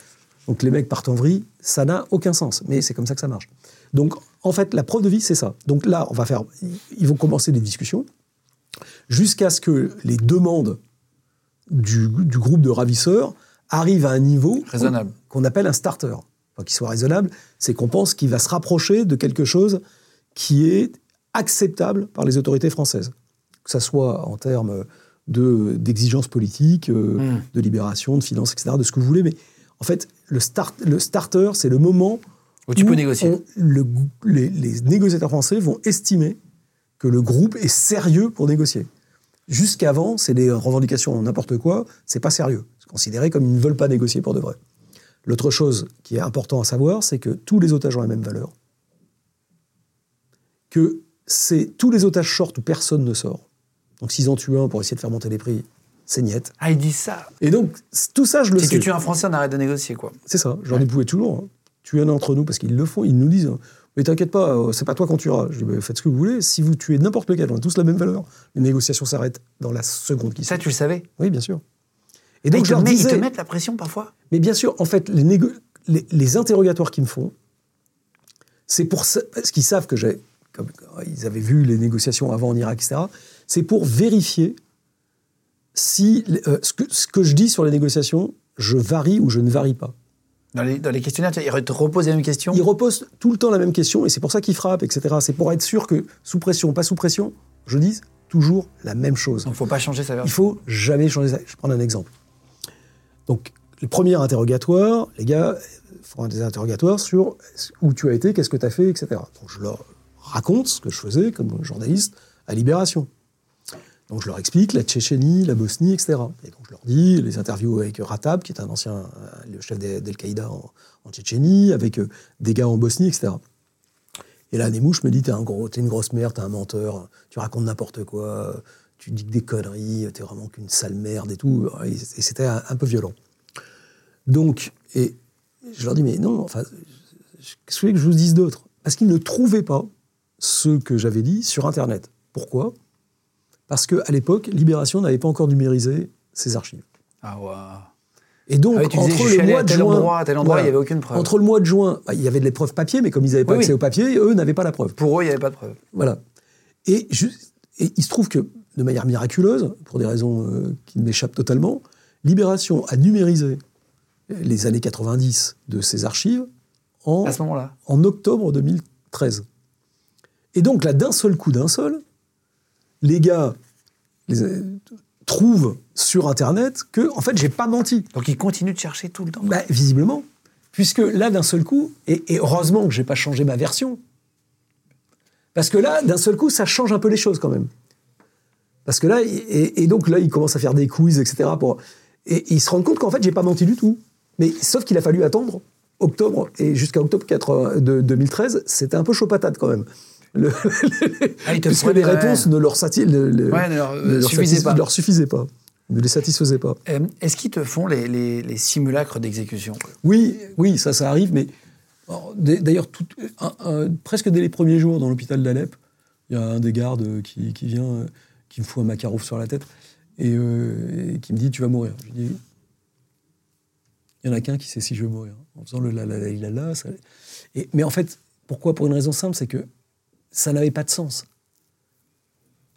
Donc, les mecs partent en vrille. Ça n'a aucun sens. Mais c'est comme ça que ça marche. Donc, en fait, la preuve de vie, c'est ça. Donc là, on va faire. Ils vont commencer des discussions jusqu'à ce que les demandes du, du groupe de ravisseurs arrive à un niveau qu'on- Raisonnable. qu'on appelle un starter. Enfin, qu'il soit raisonnable, c'est qu'on pense qu'il va se rapprocher de quelque chose qui est acceptable par les autorités françaises. Que ça soit en termes de- d'exigences politiques, euh, Mm. de libération, de finances, etc., de ce que vous voulez. Mais en fait, le, start, le starter, c'est le moment Où tu peux négocier. on- le- les, les négociateurs français vont estimer que le groupe est sérieux pour négocier. Jusqu'avant, c'est des revendications n'importe quoi, c'est pas sérieux. C'est considéré comme ils ne veulent pas négocier pour de vrai. L'autre chose qui est important à savoir, c'est que tous les otages ont la même valeur. Que c'est tous les otages sortent où personne ne sort. Donc s'ils en tuent un pour essayer de faire monter les prix, c'est niette. Ah, il dit ça. Et donc, tout ça, je le Si sais. tu tues un Français, on arrête de négocier, quoi. C'est ça. Je leur dis, vous pouvez toujours hein, tuer un d'entre nous, parce qu'ils le font, ils nous disent, mais t'inquiète pas, euh, c'est pas toi qu'on tuera. Je dis, bah, faites ce que vous voulez. Si vous tuez n'importe lequel, on a tous la même valeur, les négociations s'arrêtent dans la seconde qui Ça, tu le savais Oui, bien sûr. Et donc, ils, je mettent, ils te mettent la pression parfois mais bien sûr, en fait, les, négo- les, les interrogatoires qu'ils me font, c'est pour ça, parce qu'ils savent que j'ai, comme ils avaient vu les négociations avant en Irak, etc. C'est pour vérifier si euh, ce, que, ce que je dis sur les négociations, je varie ou je ne varie pas. Dans les, dans les questionnaires, ils te reposent la même question? Il repose tout le temps la même question et c'est pour ça qu'il frappe, etc. C'est pour être sûr que sous pression, pas sous pression, je dise toujours la même chose. Donc, faut pas changer sa Il version. faut jamais changer ça. Je vais prendre un exemple. Donc, le premier interrogatoire, les gars font des interrogatoires sur où tu as été, qu'est-ce que tu as fait, etc. Donc, je leur raconte ce que je faisais comme journaliste à Libération. Donc, je leur explique la Tchétchénie, la Bosnie, etc. Et donc, je leur dis les interviews avec Ratab, qui est un ancien, euh, le chef d'Al- d'Al-Qaïda en, Tchétchénie, avec euh, des gars en Bosnie, etc. Et là, Nemouche me dit T'es un gros, t'es une grosse merde, t'es un menteur, tu racontes n'importe quoi, tu dis que des conneries, t'es vraiment qu'une sale merde et tout. Et, c'était un, peu violent. Donc, et je leur dis Mais non, enfin, qu'est-ce que je vous dise d'autre? Parce qu'ils ne trouvaient pas ce que j'avais dit sur Internet. Pourquoi? Parce qu'à l'époque, Libération n'avait pas encore numérisé ses archives. Ah ouais. Et donc, Ah oui, tu disais, entre le mois de juin, endroit, à tel endroit, il y avait aucune preuve. Entre le mois de juin, bah, il y avait de l'épreuve papier, mais comme ils n'avaient pas Oui, accès oui. au papier, eux n'avaient pas la preuve. Pour eux, il n'y avait pas de preuve. Voilà. Et, il se trouve que, de manière miraculeuse, pour des raisons euh, qui m'échappent totalement, Libération a numérisé les années 90 de ses archives en, À ce en octobre 2013. Et donc là, d'un seul coup, d'un seul, les gars les, euh, trouvent sur Internet que, en fait, j'ai pas menti. Donc, ils continuent de chercher tout le temps. Bah, visiblement. Puisque là, d'un seul coup, et, et heureusement que j'ai pas changé ma version, parce que là, d'un seul coup, ça change un peu les choses quand même. Parce que là, et, et donc là, ils commencent à faire des quiz, etc. Pour, et, ils se rendent compte qu'en fait, j'ai pas menti du tout. Mais sauf qu'il a fallu attendre octobre, et jusqu'à octobre 80 de 2013, c'était un peu chaud patate quand même. Le, Ah, prenaient, les réponses ne leur, sati- le- le- Ouais, ne leur, ne leur suffisaient pas. leur suffisaient pas. Ne les satisfaisaient pas. Euh, Est-ce qu'ils te font les, les- les simulacres d'exécution? Oui, oui, ça, ça arrive, mais d- d'ailleurs, presque dès les premiers jours dans l'hôpital d'Alep, il y a un des gardes qui, qui vient, euh, qui me fout un macarouf sur la tête et, euh, et qui me dit Tu vas mourir. Je dis Il y en a qu'un qui sait si je vais mourir. En faisant le la la la la la, ça- et- Mais en fait, pourquoi? Pour une raison simple, c'est que ça n'avait pas de sens.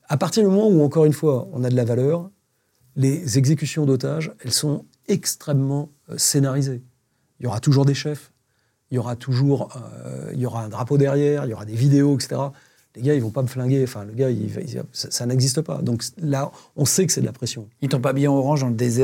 À partir du moment où, encore une fois, on a de la valeur, les exécutions d'otages, elles sont extrêmement euh, scénarisées. Il y aura toujours des chefs, il y aura toujours euh, il y aura un drapeau derrière, il y aura des vidéos, etc. Les gars, ils vont pas me flinguer. Enfin, le gars, ça, ça n'existe pas. Donc là, on sait que c'est de la pression. Ils t'ont pas habillé en orange dans le désert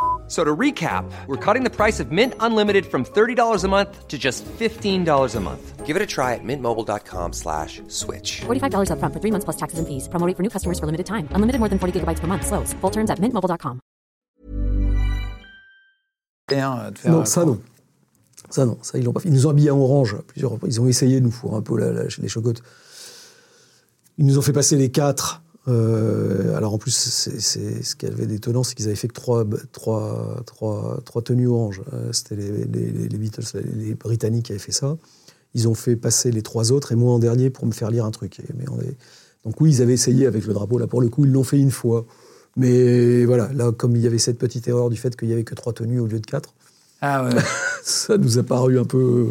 So to recap, we're cutting the price of Mint Unlimited from $30 a month to just $15 a month. Give it a try at mintmobile.com slash switch. $45 upfront for three months plus taxes and fees. Promo rate for new customers for limited time. Unlimited more than 40 gigabytes per month. Slows. Full terms at mintmobile.com. non, ça non. Ça non, ça ils l'ont pas fait. Ils nous ont habillés en orange à plusieurs reprises. Ils ont essayé de nous fourrer un peu la- la- les chocottes. Ils nous ont fait passer les quatre. Euh, alors en plus, c'est, ce qui avait d'étonnant, c'est qu'ils avaient fait que trois, trois, trois, trois tenues oranges. Euh, c'était les, les- les- les Beatles, les, les Britanniques qui avaient fait ça. Ils ont fait passer les trois autres et moi en dernier pour me faire lire un truc. Et- mais on est- Donc oui, ils avaient essayé avec le drapeau. Là, pour le coup, ils l'ont fait une fois. Mais voilà, là, comme il y avait cette petite erreur du fait qu'il y avait que trois tenues au lieu de quatre, Ah ouais. ça nous a paru un peu.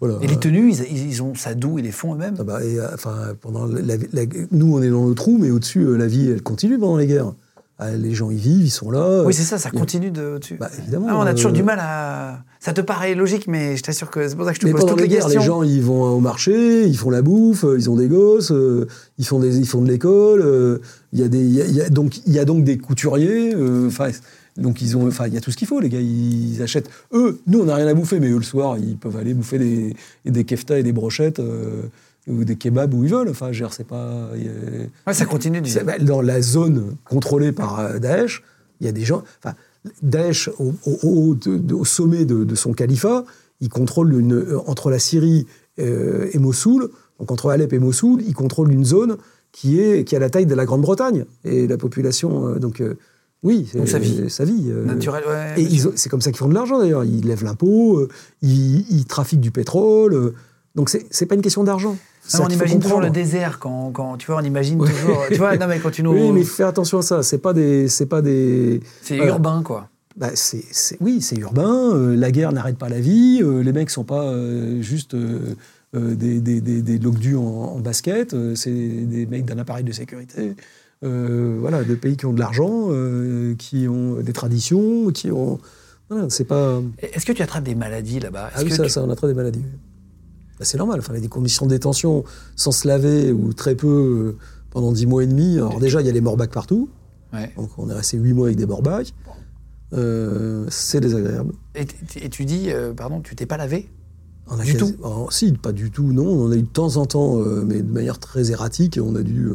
Voilà. Et les tenues, ils, ils ont ça d'où Ils les font eux-mêmes Ah bah, et, euh, enfin, pendant la- la- nous, on est dans le trou, mais au-dessus, euh, la vie, elle continue pendant les guerres. Ah, les gens y vivent, ils sont là. Oui, c'est ça, ça continue de. tu- Bah, évidemment, Ah, on a toujours euh, du mal à. Ça te paraît logique, mais je t'assure que c'est pour ça que je te Mais pose toutes les les guerres, questions. les gens, ils vont au marché, ils font la bouffe, ils ont des gosses, euh, ils font des, ils font de l'école. euh, Il y a des, il y a- il y a donc, il y a donc des couturiers. Enfin, donc ils ont, enfin, il y a tout ce qu'il faut. Les gars, ils achètent. Eux, nous, on n'a rien à bouffer, mais eux, le soir, ils peuvent aller bouffer des, des keftas et des brochettes euh, ou des kebabs où ils veulent. Enfin, je c'est pas. a- Ouais, ça continue du. bah, dans la zone contrôlée par euh, Daesh, il y a des gens. Enfin, Daesh, au, sommet de, de son califat, il contrôle une, euh, entre la Syrie euh, et Mossoul, donc entre Alep et Mossoul, il contrôle une zone qui, est, qui a la taille de la Grande-Bretagne. Et la population. euh, donc, euh, oui, Donc sa vie. Sa vie. euh, Naturel, ouais. et c'est comme ça qu'ils font de l'argent d'ailleurs. Ils lèvent l'impôt, euh, ils, ils trafiquent du pétrole. euh, donc c'est c'est pas une question d'argent. Non, on imagine toujours le désert quand, quand, tu vois, on imagine toujours. Tu vois, non mais quand tu nous. Oui, mais fais attention à ça. C'est pas des, c'est pas des. c'est voilà. urbain quoi. Bah, c'est, c'est- oui, c'est urbain. euh, la guerre n'arrête pas la vie. euh, les mecs sont pas euh, juste euh, euh, des, des, des, des en, en basket. euh, c'est des mecs d'un appareil de sécurité. Euh, voilà, de pays qui ont de l'argent, euh, qui ont des traditions, qui ont. Voilà, c'est pas. Est-ce que tu attrapes des maladies là-bas? Ah Est-ce oui, que ça, tu- ça, on a très des maladies. Bah, c'est normal. Enfin, il y a des conditions de détention sans se laver ou très peu euh, pendant dix mois et demi. Alors déjà, il y a les morbacs partout. Ouais. Donc on est resté huit mois avec des morbacs. Euh, c'est désagréable. Et, tu dis, euh, pardon, tu t'es pas lavé? On a Du quasi- tout? Alors, Si, pas du tout, non. On en a eu de temps en temps, euh, mais de manière très erratique. On a dû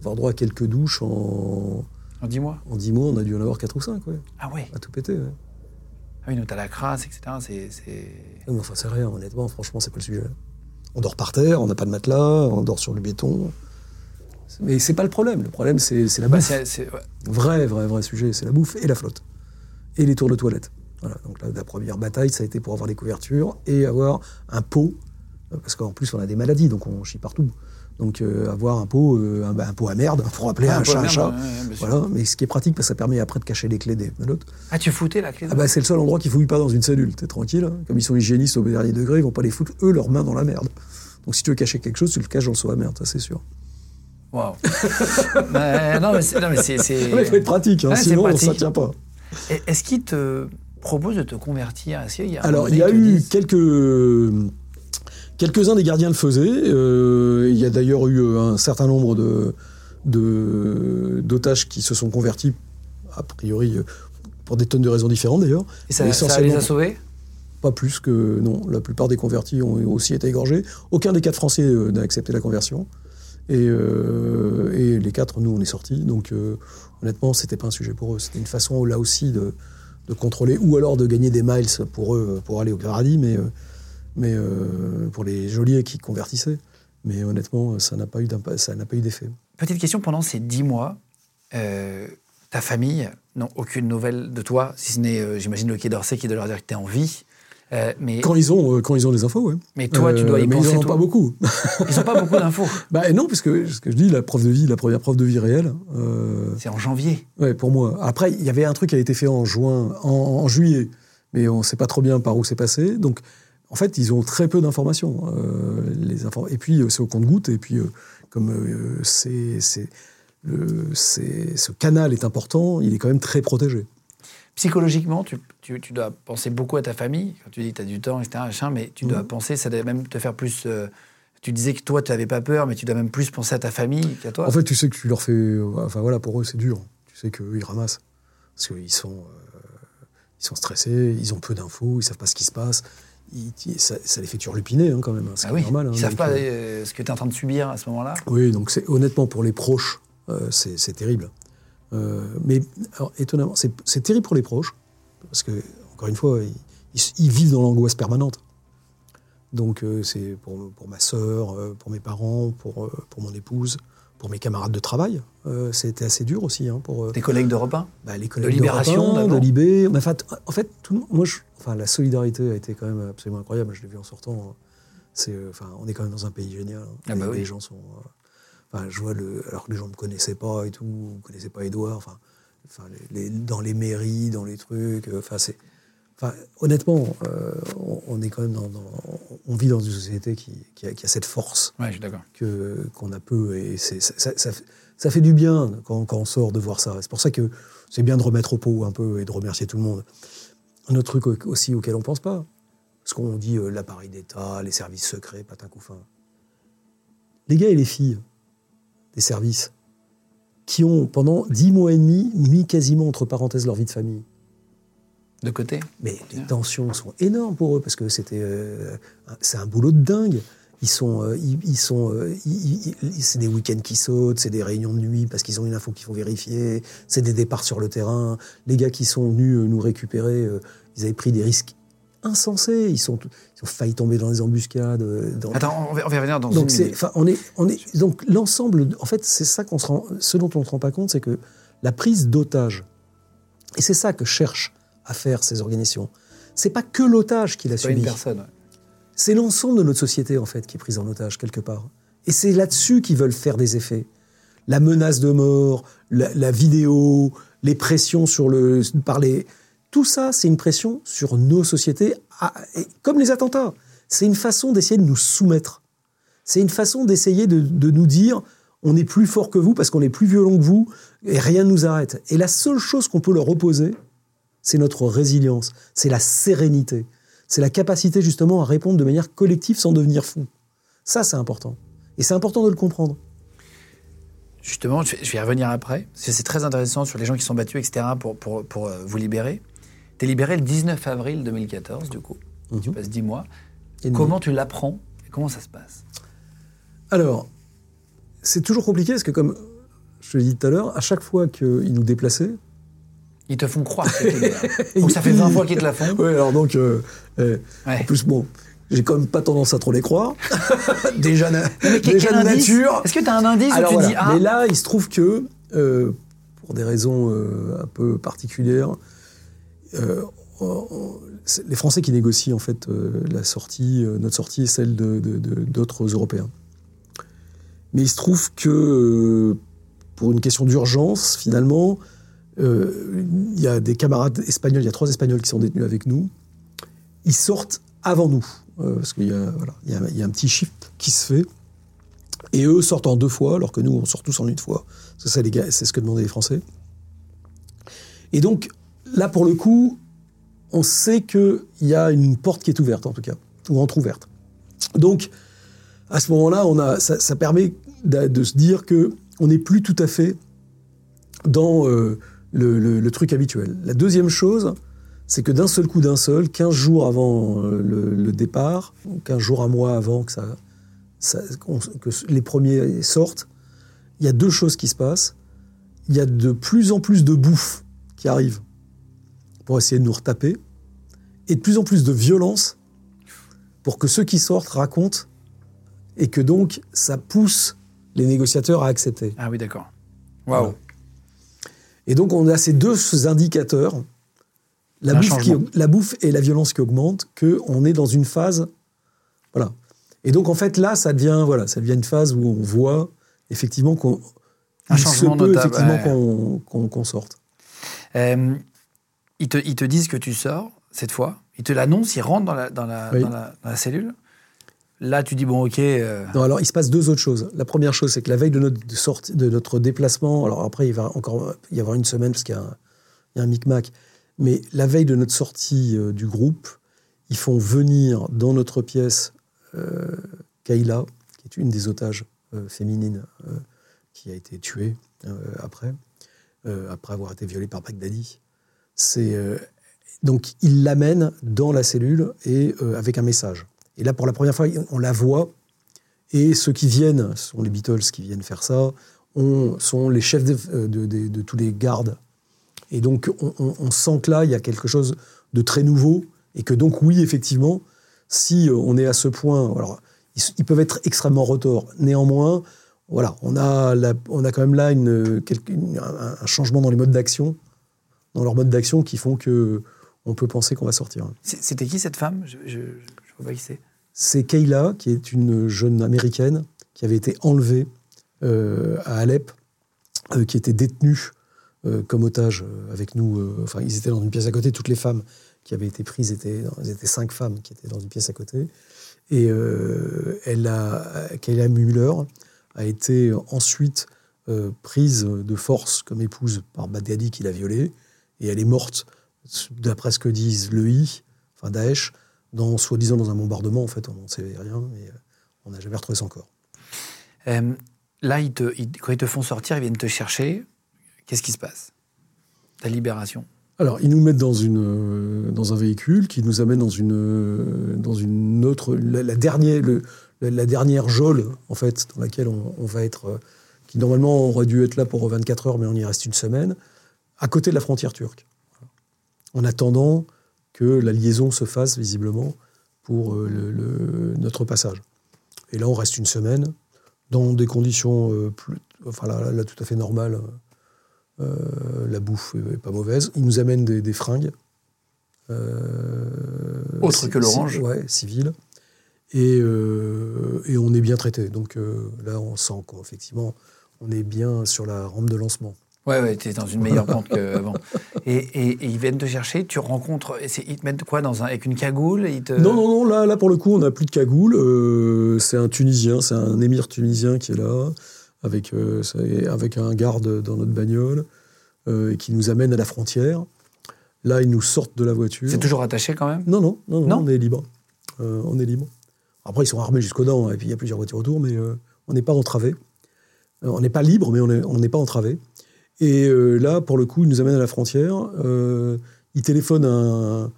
avoir droit à quelques douches en, en 10 mois en 10 mois. On a dû en avoir 4 ou 5, ouais. Ah ouais. À tout péter, ouais. Ah oui, donc t'as la crasse, etc. C'est. Non, mais enfin, c'est rien, honnêtement. Franchement, c'est pas le sujet. On dort par terre, on n'a pas de matelas, on dort sur le béton. Mais c'est pas le problème. Le problème, c'est la Bah, bouffe. c'est- c'est- ouais. Vrai, vrai, vrai sujet, c'est la bouffe et la flotte. Et les tours de toilette. Voilà, donc la, la première bataille, ça a été pour avoir des couvertures et avoir un pot, euh, parce qu'en plus on a des maladies, donc on chie partout. Donc euh, avoir un pot, euh, un, bah, un pot à merde, pour appeler Ouais, un un chat un merde, chat. ouais, ouais, bien sûr. voilà, mais ce qui est pratique, parce que ça permet après de cacher les clés des menottes. Ah, tu foutais la clé Ah bah c'est le seul endroit qu'ils fouillent pas dans une cellule, t'es tranquille. hein. Comme ils sont hygiénistes au dernier degré, ils vont pas les foutre, eux, leurs mains dans la merde. Donc si tu veux cacher quelque chose, tu le caches dans le seau à merde, ça c'est sûr. Waouh. Ouais, non, mais c'est. Il faut être pratique, hein, Ouais, sinon pratique. ça tient pas. Est-ce qu'il te propose de te convertir? Y a un Alors, il y a eu disent- quelques. Quelques-uns des gardiens le faisaient. euh, il y a d'ailleurs eu euh, un certain nombre de, de- d'otages qui se sont convertis, a priori, euh, pour des tonnes de raisons différentes d'ailleurs. Et ça, ça les a sauvés? Pas plus que. Non, la plupart des convertis ont aussi été égorgés. Aucun des quatre Français n'a accepté la conversion. Et, euh, et les quatre, nous, on est sortis. Donc, euh, honnêtement, c'était pas un sujet pour eux. C'était une façon, là aussi, de, de contrôler ou alors de gagner des miles pour eux, pour aller au paradis, mais, euh, mais euh, pour les geôliers qui convertissaient. Mais honnêtement, ça n'a pas eu d'impa- ça n'a pas eu d'effet. Petite question, pendant ces dix mois, euh, ta famille n'a aucune nouvelle de toi, si ce n'est, euh, j'imagine, le Quai d'Orsay qui doit leur dire que tu es en vie. Euh, mais, Quand ils ont, euh, quand ils ont des infos, ouais. mais toi, tu dois y Euh, mais penser. ils en ont pas beaucoup. Ils n'ont pas beaucoup d'infos. bah non, parce que ce que je dis, la preuve de vie, la première preuve de vie réelle. C'est en janvier. Ouais, pour moi. Après, il y avait un truc qui a été fait en juin, en, en juillet, mais on ne sait pas trop bien par où c'est passé. Donc, en fait, ils ont très peu d'informations. euh, les inform- Et puis, euh, c'est au compte-goutte. Et puis, euh, comme euh, c'est, ce canal est important, il est quand même très protégé. Psychologiquement, tu, tu- tu dois penser beaucoup à ta famille. Quand tu dis que tu as du temps, etc., machin, mais tu dois Mhm. penser, ça doit même te faire plus. tu disais que toi, tu n'avais pas peur, mais tu dois même plus penser à ta famille qu'à toi. En fait, tu sais que tu leur fais. Enfin, voilà, pour eux, c'est dur. Tu sais qu'eux, ils ramassent. Parce qu'ils sont, euh, ils sont stressés, ils ont peu d'infos, ils savent pas ce qui se passe. Ça, ça les fait turlupiner, hein, quand même. hein, C'est Ah oui, normal. hein, ils savent donc, pas euh, euh, ce que tu es en train de subir à ce moment-là. Oui, donc honnêtement pour les proches, euh, c'est terrible. Euh, mais alors, étonnamment, c'est c'est terrible pour les proches parce que encore une fois, ils, ils- ils vivent dans l'angoisse permanente. Donc euh, c'est pour, pour ma sœur, euh, pour mes parents, pour, euh, pour mon épouse, pour mes camarades de travail. Euh, C'était assez dur aussi hein, pour Tes collègues de repas bah, les collègues Libération, Europe 1, de d'abord. Libé. Mais enfin, t- en fait, tout, moi, je- enfin, la solidarité a été quand même absolument incroyable. Je l'ai vu en sortant. C'est, euh, enfin, on est quand même dans un pays génial. hein. Ah les, bah oui. les gens sont. Enfin, je vois le, alors que les gens ne me connaissaient pas et tout, ne connaissaient pas Edouard. Enfin, enfin les- les- dans les mairies, dans les trucs. Enfin, c'est. Enfin, honnêtement, euh, on, on est quand même dans, dans- on vit dans une société qui, qui a, qui a cette force Ouais, je suis d'accord. que qu'on a peu et c'est ça, ça- ça fait- ça fait du bien quand, quand on sort de voir ça. C'est pour ça que c'est bien de remettre au pot un peu et de remercier tout le monde. Un autre truc au- aussi auquel on pense pas, parce qu'on dit euh, l'appareil d'État, les services secrets, patin couffin. Les gars et les filles des services qui ont pendant dix mois et demi mis quasiment entre parenthèses leur vie de famille. De côté Mais les tensions sont énormes pour eux parce que c'était, euh, c'est un boulot de dingue. Ils sont, euh, ils, ils sont, euh, c'est des week-ends qui sautent, c'est des réunions de nuit parce qu'ils ont une info qu'il faut vérifier, c'est des départs sur le terrain. Les gars qui sont venus nous récupérer, ils avaient pris des risques insensés. Ils sont, ils ont failli tomber dans les embuscades. dans- Attends, on va, on va revenir dans donc une c'est, minute. on est, on est, donc l'ensemble, en fait, c'est ça qu'on se rend, ce dont on ne se rend pas compte, c'est que la prise d'otage, et c'est ça que cherchent à faire ces organisations. C'est pas que l'otage qui l'a une subi, personne. ouais. c'est l'ensemble de notre société en fait qui est prise en otage quelque part. Et c'est là-dessus qu'ils veulent faire des effets. La menace de mort, la, la vidéo, les pressions sur le, par les, tout ça, c'est une pression sur nos sociétés, à- et comme les attentats. C'est une façon d'essayer de nous soumettre. C'est une façon d'essayer de, de nous dire on est plus fort que vous parce qu'on est plus violent que vous et rien ne nous arrête. Et la seule chose qu'on peut leur opposer, c'est notre résilience, c'est la sérénité, c'est la capacité justement à répondre de manière collective sans devenir fou. Ça, c'est important. Et c'est important de le comprendre. Justement, je vais, y revenir après, parce que c'est très intéressant sur les gens qui sont battus, etc., pour, pour, pour euh, vous libérer. Tu es libéré le 19 avril 2014, du coup. Tu passes 10 mois. Et. Comment tu l'apprends et comment ça se passe? Alors, c'est toujours compliqué parce que, comme je te l'ai dit tout à l'heure, à chaque fois qu'ils nous déplaçaient. Ils te font croire que là. Donc ça fait 20 fois qu'ils te la font. Oui, alors donc, euh, euh, Ouais. en plus, bon, j'ai quand même pas tendance à trop les croire. déjà na- Mais déjà de nature. Est-ce que tu as un indice Alors où tu voilà. dis Ah, Mais là, il se trouve que, euh, pour des raisons euh, un peu particulières, euh, les Français qui négocient en fait la sortie, notre sortie et celle de- de- de- d'autres Européens. Mais il se trouve que, pour une question d'urgence, finalement, il y a des camarades espagnols, il y a trois Espagnols qui sont détenus avec nous. Ils sortent avant nous, euh, parce qu'il y, a- un petit shift qui se fait. Et eux sortent en deux fois, alors que nous, on sort tous en une fois. C'est ça, c'est ce que demandaient les Français. Et donc, là, pour le coup, on sait qu'il y a une porte qui est ouverte, en tout cas, ou entrouverte. Donc, à ce moment-là, ça, permet de, de se dire que on n'est plus tout à fait dans euh, le, le- le truc habituel. La deuxième chose, c'est que d'un seul coup, d'un seul, 15 jours avant euh, le, le départ, ou 15 jours, un mois avant que, ça, ça- qu'on- que les premiers sortent, il y a deux choses qui se passent. Il y a de plus en plus de bouffe qui arrive pour essayer de nous retaper, et de plus en plus de violence pour que ceux qui sortent racontent, et que donc ça pousse les négociateurs à accepter. Ah oui, d'accord. Waouh. Et donc, on a ces deux indicateurs, la bouffe, qui, changement. la bouffe et la violence qui augmentent, qu'on est dans une phase. Voilà. Et donc, en fait, là, ça devient, voilà, ça devient une phase où on voit effectivement qu'on. Un il se changement peut notable, effectivement ouais. qu'on sorte. Euh, ils, te, ils te disent que tu sors, cette fois. Ils te l'annoncent, ils rentrent dans la, dans la, Oui. dans la, dans la cellule. Là, tu dis, bon, ok. euh, Non, alors il se passe deux autres choses. La première chose, c'est que la veille de notre, de notre déplacement, alors après il va encore y avoir une semaine parce qu'il y a un, il micmac, mais la veille de notre sortie euh, du groupe, ils font venir dans notre pièce euh, Kayla, qui est une des otages féminines qui a été tuée après, après avoir été violée par Baghdadi. C'est donc ils l'amènent dans la cellule et avec un message. Et là, pour la première fois, on la voit. Et ceux qui viennent, ce sont les Beatles qui viennent faire ça, on, sont les chefs de, euh, de- tous les gardes. Et donc, on, sent que là, il y a quelque chose de très nouveau. Et que donc, oui, effectivement, si euh, on est à ce point, alors, ils, peuvent être extrêmement retors. Néanmoins, voilà, on a, on a quand même là un, changement dans les modes d'action, dans leurs modes d'action qui font que on peut penser qu'on va sortir. C'était qui cette femme? Je je, je vois pas qui c'est. C'est Kayla, qui est une jeune américaine qui avait été enlevée euh, à Alep, euh, qui étaient détenus euh, comme otages euh, avec nous. Enfin, ils étaient dans une pièce à côté. Toutes les femmes qui avaient été prises étaient, étaient cinq femmes qui étaient dans une pièce à côté. Et elle a, Kayla Müller a été ensuite prise de force comme épouse par Baghdadi qui l'a violée. Et elle est morte, d'après ce que disent le I, enfin Daesh, dans, soi-disant dans un bombardement. En fait, on n'en sait rien, mais euh, on n'a jamais retrouvé son corps. Euh, là, ils te, ils- quand ils te font sortir, ils viennent te chercher. Qu'est-ce qui se passe? Ta libération? Alors, ils nous mettent dans, une, euh, dans un véhicule qui nous amène dans une, dans une autre. La, la dernière, le- la, dernière geôle, en fait, dans laquelle on, on va être. qui normalement aurait dû être là pour 24 heures, mais on y reste une semaine, à côté de la frontière turque. En attendant que la liaison se fasse, visiblement, pour euh, le- le- notre passage. Et là, on reste une semaine, dans des conditions euh, plus, enfin, là, là, tout à fait normales. Euh, la bouffe est pas mauvaise. Ils nous amènent des, des fringues. euh, Autre que l'orange. Ouais, civiles. Et, et on est bien traité. Donc là, on sent qu'effectivement, on est bien sur la rampe de lancement. Ouais, ouais, t'es dans une meilleure pente qu'avant. Et, et, et ils viennent te chercher, tu rencontres. Ils te mettent quoi dans un, Avec une cagoule ils te... Non, non, non, là, là pour le coup, on n'a plus de cagoule. Euh, c'est un Tunisien, c'est un émir tunisien qui est là, avec, euh, avec un garde dans notre bagnole, euh, et qui nous amène à la frontière. Là, ils nous sortent de la voiture. C'est toujours attaché quand même? Non, non, non, non, Non on est libre. Euh, on est libre. Après, ils sont armés jusqu'aux dents, et puis il y a plusieurs voitures autour, mais on n'est pas entravé. On n'est pas libre, mais on n'est pas entravé. Et euh, là, pour le coup, ils nous amènent à la frontière. Euh, ils téléphonent à un,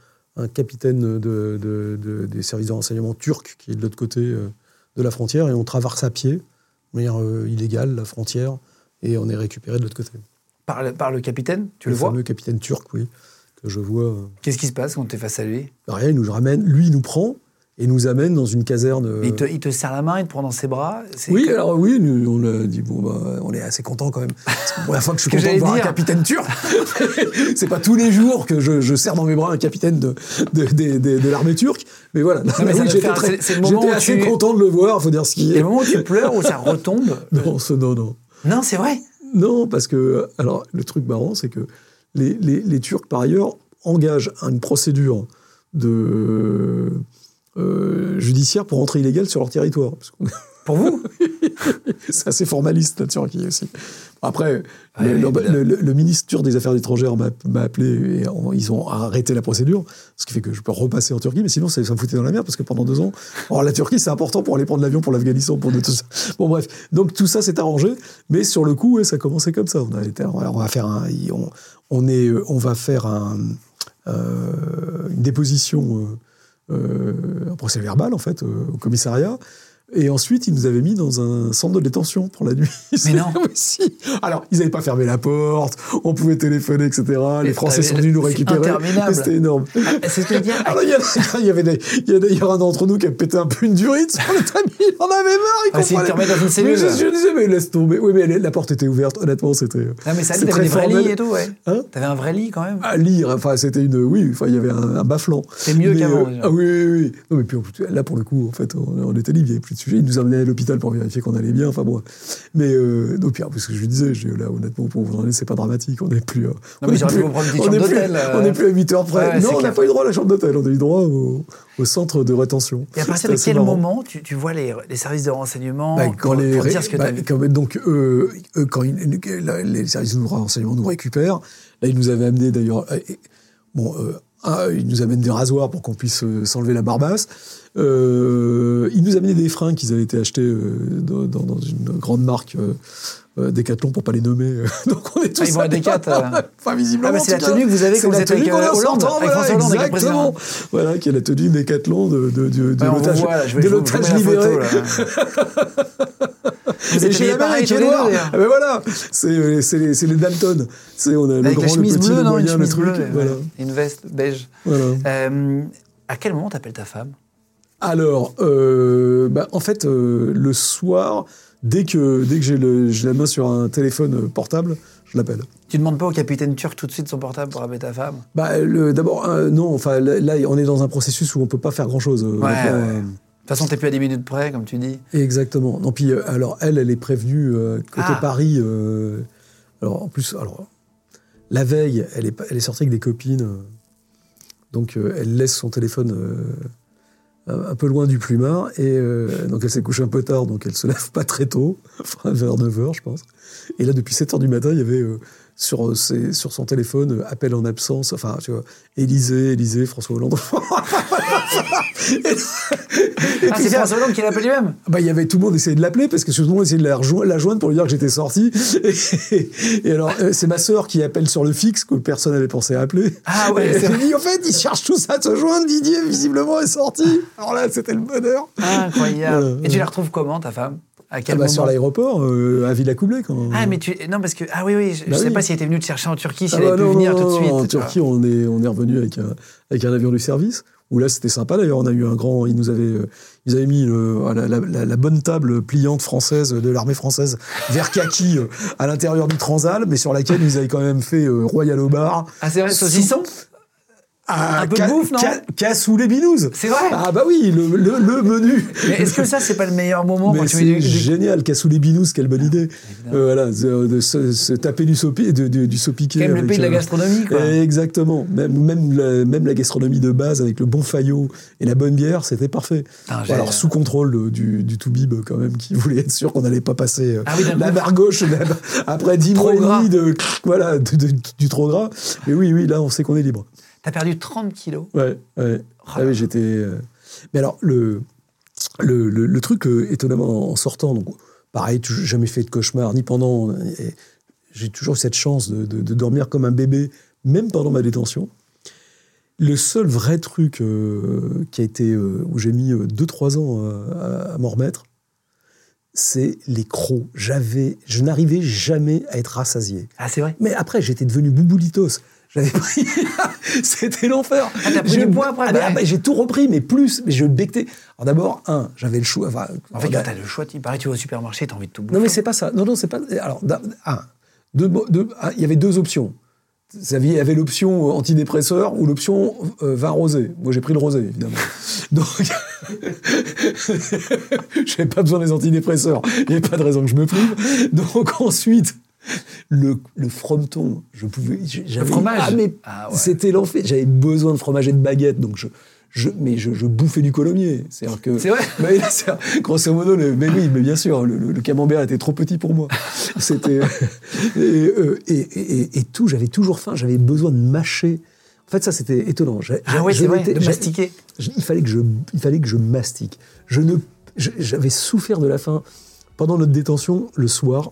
un capitaine de, de- de- des services de renseignement turcs qui est de l'autre côté euh, de la frontière, et on traverse à pied, de manière illégale, la frontière, et on est récupéré de l'autre côté. par, le- par le capitaine Tu le, le vois fameux capitaine turc, oui, que je vois. Qu'est-ce qui se passe quand tu es face à lui? Rien, il nous ramène, lui, il nous prend et nous amène dans une caserne. euh, il, te, il te serre la main, il te prend dans ses bras Oui, que- alors oui, nous, on a dit bon bah, on est assez content quand même. C'est la première fois que je suis que content de voir un dire. capitaine turc. c'est pas tous les jours que je, je serre dans mes bras un capitaine de, de, de- de- de l'armée turque, mais voilà. mais j'étais assez tu- content de le voir, faut dire ce qui Et est. le moment où tu pleures, où ça retombe Non, ce- non, non. Non, c'est vrai Non, parce que, alors, le truc marrant, c'est que les, les- les Turcs, par ailleurs, engagent une procédure de, euh, judiciaire pour entrer illégal sur leur territoire. Pour vous c'est assez formaliste, la Turquie aussi. Après, le, ouais, le- le- le ministre turc des Affaires étrangères m'a appelé et on- ils ont arrêté la procédure, ce qui fait que je peux repasser en Turquie, mais sinon ça, ça me foutait dans la merde parce que pendant deux ans, alors la Turquie c'est important pour aller prendre l'avion pour l'Afghanistan, pour de tout ça. Bon bref, donc tout ça s'est arrangé, mais sur le coup, ouais, ça a commencé comme ça. On, a été, on va faire un, on, on est, on va faire un, euh, une déposition, euh, un procès verbal en fait, euh, au commissariat. Et ensuite, ils nous avaient mis dans un centre de détention pour la nuit. Mais non. Si. Alors, ils n'avaient pas fermé la porte, on pouvait téléphoner, etc. Les Mais Français sont venus nous récupérer. C'était énorme. Ah, C'est ce que je veux dire. Alors, il y, avait des- il y a d'ailleurs un d'entre nous qui a pété un peu une durite sur le tamis. Il en avait marre. Il Ah, te remet dans une cellule. Mais je, je disais, mais laisse tomber. Oui, mais la porte était ouverte. Honnêtement, c'était. Non, mais ça, t'avais des vrais formel. lits et tout, ouais. Hein? T'avais un vrai lit quand même. à lire. Enfin, c'était une. Oui, enfin, il y avait un, un bas-flanc. C'est mieux qu'avant, euh, ah oui, oui, oui. Non, mais puis là, pour le coup, en fait, on, on était libre, il n'y avait plus de sujet. Ils nous amenaient à l'hôpital pour vérifier qu'on allait bien. Enfin, bon. Mais, euh, donc, puis, parce que je lui disais, je dis, là, honnêtement, pour vous en aller, c'est pas dramatique. On n'est plus. euh, on mais est j'aurais pu plus- vous prendre une petite on chambre est plus- d'hôtel, euh. N'est plus à 8 heures près. Ouais, non, on n'a pas eu droit à la chambre d'hôtel. On a eu droit au, au centre de rétention. Et à partir de quel marrant. moment tu, tu vois les, les services de renseignement Bah, pour, quand les, pour dire ce que bah, t'as vu? quand- donc, euh, quand les services de renseignement nous récupèrent, là, ils nous avaient amené d'ailleurs. euh, bon, ils nous amènent des rasoirs pour qu'on puisse s'enlever la barbasse. Euh, ils nous amenaient des freins qu'ils avaient été achetés euh, dans, dans- une grande marque. Euh, euh, Decathlon pour pas les nommer. Donc on est tous Ah, ils vont à Decat, euh. Enfin, visiblement. Ah, bah, c'est la tenue que vous avez quand vous êtes avec, euh, Hollande, avec voilà, François Hollande, avec le président. Voilà, qui est la tenue Decathlon de, de, de, de vous l'otage voit, là, je vais de je vous- je vous l'otage mets la libéré. Vous Et chez la mère qui est noir. Ah ben voilà, c'est c'est les, c'est les Dalton. C'est on a le Avec grand, la chemise le petit, bleue, le non Une moyen, le chemise truc. bleue, voilà. Une veste beige. voilà. Euh, à quel moment t'appelles ta femme? Alors, euh, bah, en fait, euh, le soir, dès que dès que j'ai la main sur un téléphone portable, je l'appelle. Tu demandes pas au capitaine turc tout de suite son portable pour appeler ta femme? Bah, d'abord, euh, non, enfin là, on est dans un processus où on peut pas faire grand chose. Ouais, ouais. toute façon, t'es plus à 10 minutes près, comme tu dis. Exactement. Non, puis, alors, elle, elle est prévenue côté Ah. Paris. alors, en plus, alors, la veille, elle est, elle est sortie avec des copines. donc, elle laisse son téléphone un, peu loin du plumard. Et euh, donc, elle s'est couchée un peu tard, donc elle se lève pas très tôt, vers 9h, je pense. Et là, depuis 7h du matin, il y avait euh, sur, euh, ses- sur son téléphone euh, appel en absence. Enfin, tu vois, Élysée, Élysée, François Hollande. Et- et Ah, c'est François Hollande qui l'appelle lui-même? Bah, il y avait tout le monde essayait de l'appeler parce que tout le monde essayait de la, rejo- la joindre pour lui dire que j'étais sorti. Et, et alors, euh, c'est ma sœur qui appelle sur le fixe que personne n'avait pensé à appeler. Ah ouais, Et dit, en fait, ils cherchent tous à se joindre. Didier, visiblement, est sorti. Alors là, c'était le bonheur. Incroyable. Voilà. Et tu la retrouves comment, ta femme? À quel Ah bah, moment sur l'aéroport, euh, à Villa-Coublay. Quand... Ah, mais tu. Non, parce que. Ah oui, oui, je, Bah je sais oui. pas si elle était venue te chercher en Turquie, si Ah elle avait bah pu venir non, tout de suite. En vois. Turquie, on est, on est revenu avec un, avec un avion du service. Où là, c'était sympa d'ailleurs. On a eu un grand. Ils nous avaient, euh, ils avaient mis le- la, la- la- la bonne table pliante française de l'armée française vert kaki euh, à l'intérieur du Transal, mais sur laquelle ils avaient quand même fait euh, Royal au bar. Ah, c'est vrai, saucisson? Ah, Un peu de ca- bouffe, non ca- Cassou les binous. C'est vrai Ah bah oui, le, le- le menu. Mais est-ce que ça, c'est pas le meilleur moment Mais quand tu c'est mets du- génial, Cassou les binous, quelle bonne idée. Euh, voilà, de, de se, se taper du, sopi, de, de- du. Quand même le pays de la euh, gastronomie, quoi. Exactement. Même, même, la, même la gastronomie de base, avec le bon faillot et la bonne bière, c'était parfait. J'ai- alors, sous contrôle de- du, du Toubib, quand même, qui voulait être sûr qu'on n'allait pas passer euh, Ah oui, la barre gauche après 10 Trop mois et demi de, voilà, du trop gras. Mais oui, oui, là, on sait qu'on est libre. T'as perdu 30 kilos. Ouais, ouais. Oh Ah oui, j'étais. euh, Mais alors, le, le, le, le truc, euh, étonnamment, en sortant, donc, pareil, jamais fait de cauchemar, ni pendant. J'ai toujours eu cette chance de, de- de dormir comme un bébé, même pendant ma détention. Le seul vrai truc euh, qui a été. où j'ai mis 2-3 ans à, à m'en remettre, c'est les crocs. J'avais, je n'arrivais jamais à être rassasié. Ah, c'est vrai? Mais après, j'étais devenu bouboulitos. J'avais pris. C'était l'enfer. Ah, t'as pris Je- du poids après, Ah, mais, ouais. J'ai tout repris, mais plus. Mais je bectais. Alors d'abord, un, j'avais le choix. Enfin, En fait, quand t'as le choix, il paraît tu vas au supermarché, t'as envie de tout bouffer. non, mais c'est pas ça. Non, non, c'est pas. Alors, un, deux, deux- un, il y avait deux options. Il y avait l'option euh, antidépresseur ou l'option euh, vin rosé. Moi, j'ai pris le rosé, évidemment. Donc, j'avais pas besoin des antidépresseurs. Il n'y avait pas de raison que je me prive. Donc, ensuite, le, le frometon, je pouvais. j'avais- fromage? Ah, mais Ah ouais. c'était l'enfer. J'avais besoin de fromage et de baguette, donc je. Je, mais je, je bouffais du colomier. C'est-à-dire que. C'est vrai? C'est- grosso modo, le- mais oui, mais bien sûr, le, le- le camembert était trop petit pour moi. C'était et, euh, et, et- et tout, j'avais toujours faim, j'avais besoin de mâcher. En fait, ça c'était étonnant. Ah ouais, c'est vrai, de mastiquer. il fallait que je, il fallait que je mastique. Je ne, je- j'avais souffert de la faim pendant notre détention le soir.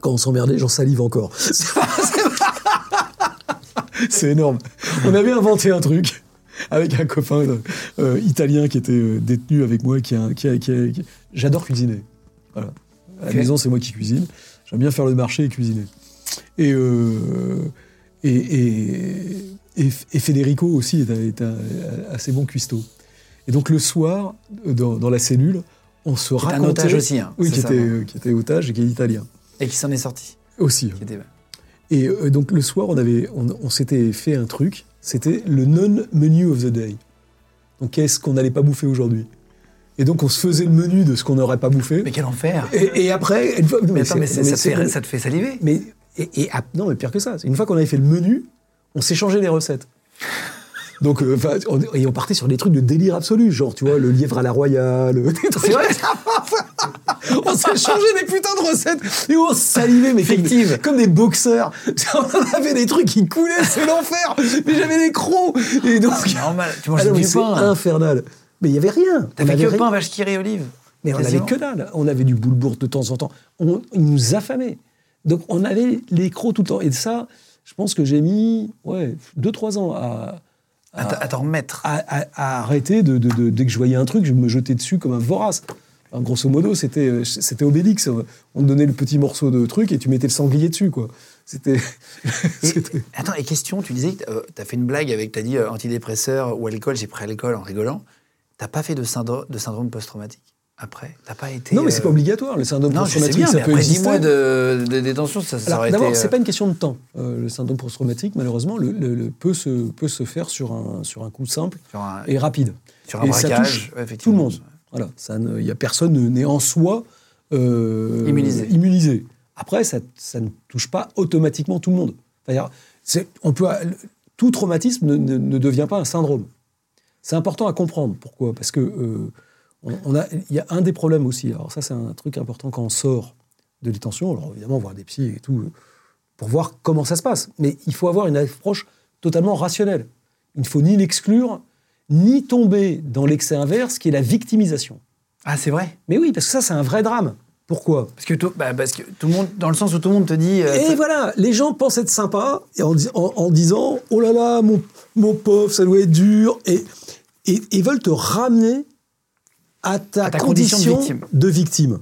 Quand on s'emmerdait, j'en salive encore. C'est énorme. On avait inventé un truc avec un copain euh, italien qui était euh, détenu avec moi. Qui a, qui a- qui a- qui- J'adore cuisiner. Voilà. À la maison, c'est moi qui cuisine. J'aime bien faire le marché et cuisiner. Et, euh, et, et, et- et Federico aussi est un, est un assez bon cuistot. Et donc le soir, dans, dans la cellule, on se est un racontait... otage aussi, hein, oui, c'est qui ça, était, non euh, qui était otage et qui est italien. Et qui s'en est sorti. Aussi. Qui était- Et euh, donc le soir, on, avait, on, on s'était fait un truc, c'était le non-menu of the day. Donc qu'est-ce qu'on n'allait pas bouffer aujourd'hui? Et donc on se faisait le menu de ce qu'on n'aurait pas bouffé. Mais quel enfer Et, et après, une fois, Mais attends, mais, c'est- ça, te fait, ça te fait saliver mais et, et ap- non, mais pire que ça. Une fois qu'on avait fait le menu, on s'échangeait les recettes. Donc, euh, on, et on partait sur des trucs de délire absolu, genre, tu vois, le lièvre à la royale. des trucs- vrai on s'échangeait des putins de recettes et on salivait, mais Fictive. comme des boxeurs. On avait des trucs qui coulaient, c'est l'enfer. Mais j'avais des crocs. Et donc, C'est normal, tu manges Ah non, du pain. infernal. Mais il y avait rien. Avait que pain, vache qui rit, olive Mais on avait que dalle. On avait du boulebourg de temps en temps. On, il nous affamait. Donc on avait les crocs tout le temps. Et ça, je pense que j'ai mis ouais, 2-3 ans à, À t'en remettre. à, à- à arrêter de, de- de- dès que je voyais un truc, je me jetais dessus comme un vorace. Enfin, grosso modo, c'était c'était Obélix. On te donnait le petit morceau de truc et tu mettais le sanglier dessus, quoi. C'était. Attends, et question, tu disais que euh, t'as fait une blague avec, t'as dit euh, antidépresseur ou alcool, j'ai pris alcool en rigolant. T'as pas fait de syndrome, de syndrome post-traumatique? Après T'as pas été. Non, mais c'est euh, pas obligatoire. Le syndrome Non, post-traumatique, bien, ça mais peut après 10 exister. mois de, de détention, ça, ça Alors, aurait d'abord, été. c'est euh, pas une question de temps. Euh, le syndrome post-traumatique, malheureusement, le, le- le- peut, se, peut se faire sur un, sur un coup simple un, et rapide. sur un et ça braquage, touche ouais, tout le monde. Voilà, ça il y a personne n'est en soi euh, Immunisé. immunisé. Après, ça, ça ne touche pas automatiquement tout le monde. C'est-à-dire, c'est- on peut, tout traumatisme ne, ne- ne devient pas un syndrome. C'est important à comprendre. Pourquoi? Parce que euh, on, on a, il y a un des problèmes aussi. Alors ça, c'est un truc important quand on sort de détention. Alors évidemment, voir des psys et tout, euh, pour voir comment ça se passe. Mais il faut avoir une approche totalement rationnelle. Il ne faut ni l'exclure, ni tomber dans l'excès inverse, qui est la victimisation. Ah, c'est vrai? Mais oui, parce que ça, c'est un vrai drame. Pourquoi? Parce que, tout, bah, parce que tout le monde, dans le sens où tout le monde te dit. euh, Et voilà, les gens pensent être sympas et en, dis- en- en disant Oh là là, mon, mon pauvre, ça doit être dur. Et, et, et veulent te ramener à ta, À ta condition de victime. de victime.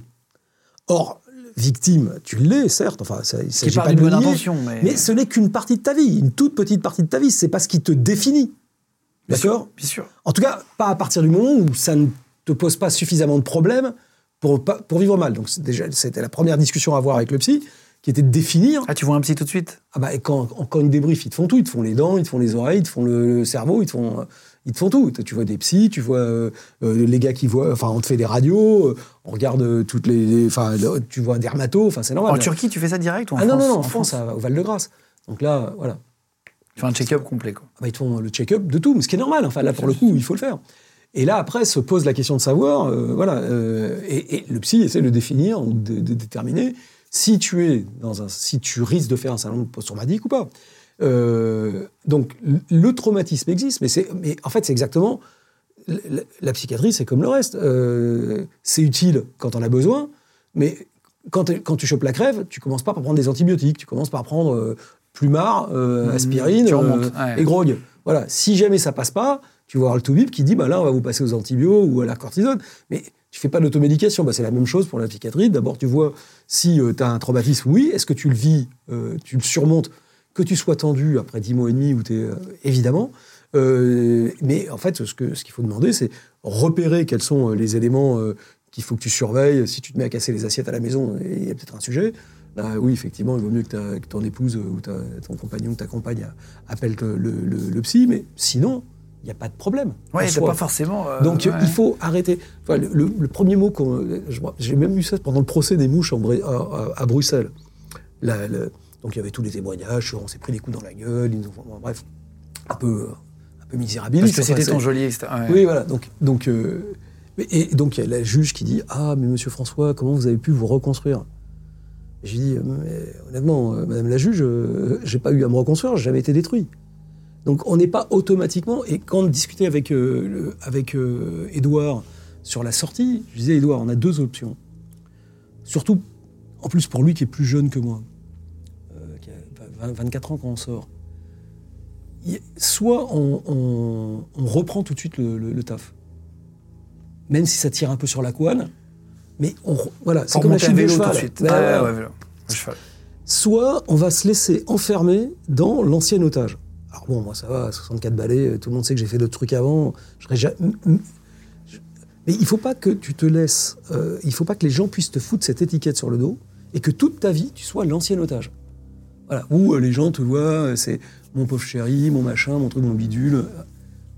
Or, victime, tu l'es, certes. Enfin, ça, il s'agit part pas d'une de bonne intention, mais- mais ce n'est qu'une partie de ta vie, une toute petite partie de ta vie. C'est pas ce qui te définit. Bien sûr, D'accord? Bien sûr. En tout cas, pas à partir du moment où ça ne te pose pas suffisamment de problèmes pour, pas- pour vivre mal. Donc, c'est déjà, c'était la première discussion à avoir avec le psy, qui était de définir Ah, tu vois un psy tout de suite? Ah bah, et quand, quand ils débriefent, ils te font tout. Ils te font les dents, ils te font les oreilles, ils te font le, le cerveau, ils te font, euh, ils te font tout. Tu vois des psys, tu vois euh, euh, les gars qui voient... Enfin, on te fait des radios, euh, on regarde toutes les... Enfin, tu vois un dermato, enfin, c'est normal. En Turquie, tu fais ça direct ou en Ah France non, non, non, en France, à- au Val-de-Grâce. Donc là, voilà. Tu fais un check-up complet, quoi. Ah bah, ils te font le check-up de tout, mais ce qui est normal. Enfin, là, pour le coup, il faut le faire. Et là, après, se pose la question de savoir, euh, voilà, euh, et, et le psy essaie de définir, ou de, de déterminer si tu es dans un, si tu risques de faire un syndrome post-traumatique ou pas. Euh, donc, le- traumatisme existe, mais, mais en fait, c'est exactement la, la psychiatrie, c'est comme le reste. Euh, c'est utile quand on a besoin, mais quand, quand tu chopes la crève, tu commences pas par prendre des antibiotiques, tu commences par prendre euh, plumard, euh, aspirine ouais. et grog. Voilà. Si jamais ça passe pas, tu vas voir le toubib qui dit bah là on va vous passer aux antibiotiques ou à la cortisone. Mais tu fais pas d'automédication. Bah, c'est la même chose pour la psychiatrie. D'abord tu vois si tu as un traumatisme, oui. Est-ce que tu le vis, tu le surmontes, que tu sois tendu après 10 mois et demi t'es euh, évidemment. Euh, mais en fait, ce que ce qu'il faut demander, c'est repérer quels sont euh, les éléments qu'il faut que tu surveilles. Si tu te mets à casser les assiettes à la maison, il y a peut-être un sujet. Là, oui, effectivement, il vaut mieux que, ton épouse ou ta- ton compagnon ou ta compagne appelle le, le- le- le psy, mais sinon, il n'y a pas de problème. T'as soi. pas forcément. euh, Donc ouais. il faut arrêter. Enfin, le, le- le premier mot J'ai même eu ça pendant le procès des mouches en à, Bruxelles. La- donc il y avait tous les témoignages, on s'est pris des coups dans la gueule, ils nous ont- bon, bref, un peu, un peu misérabiliste. Parce que c'était ton joli, etc. Ouais. oui, voilà. Donc, donc, euh, et donc, il y a la juge qui dit Ah, mais monsieur François, comment vous avez pu vous reconstruire? Dis Mais, Honnêtement, euh, madame la juge, euh, j'ai pas eu à me reconstruire, j'ai jamais été détruit. Donc, on n'est pas automatiquement. Et quand on discutait avec, euh, le- avec Édouard sur la sortie, je disais Édouard, on a deux options. Surtout, en plus, pour lui qui est plus jeune que moi, euh, qui a 20 24 ans quand on sort. Soit on, on- on reprend tout de suite le, le- le taf, même si ça tire un peu sur la couane, mais on, voilà, c'est comme la chute de tout de suite. Ouais, Ouais, ouais. Soit on va se laisser enfermer dans l'ancien otage. Alors bon, moi ça va, 64 balais, tout le monde sait que j'ai fait d'autres trucs avant. Mais il faut pas que tu te laisses, euh, il faut pas que les gens puissent te foutre cette étiquette sur le dos et que toute ta vie tu sois l'ancien otage. Voilà, où euh, les gens te voient, euh, c'est mon pauvre chéri, mon machin, mon truc, mon bidule.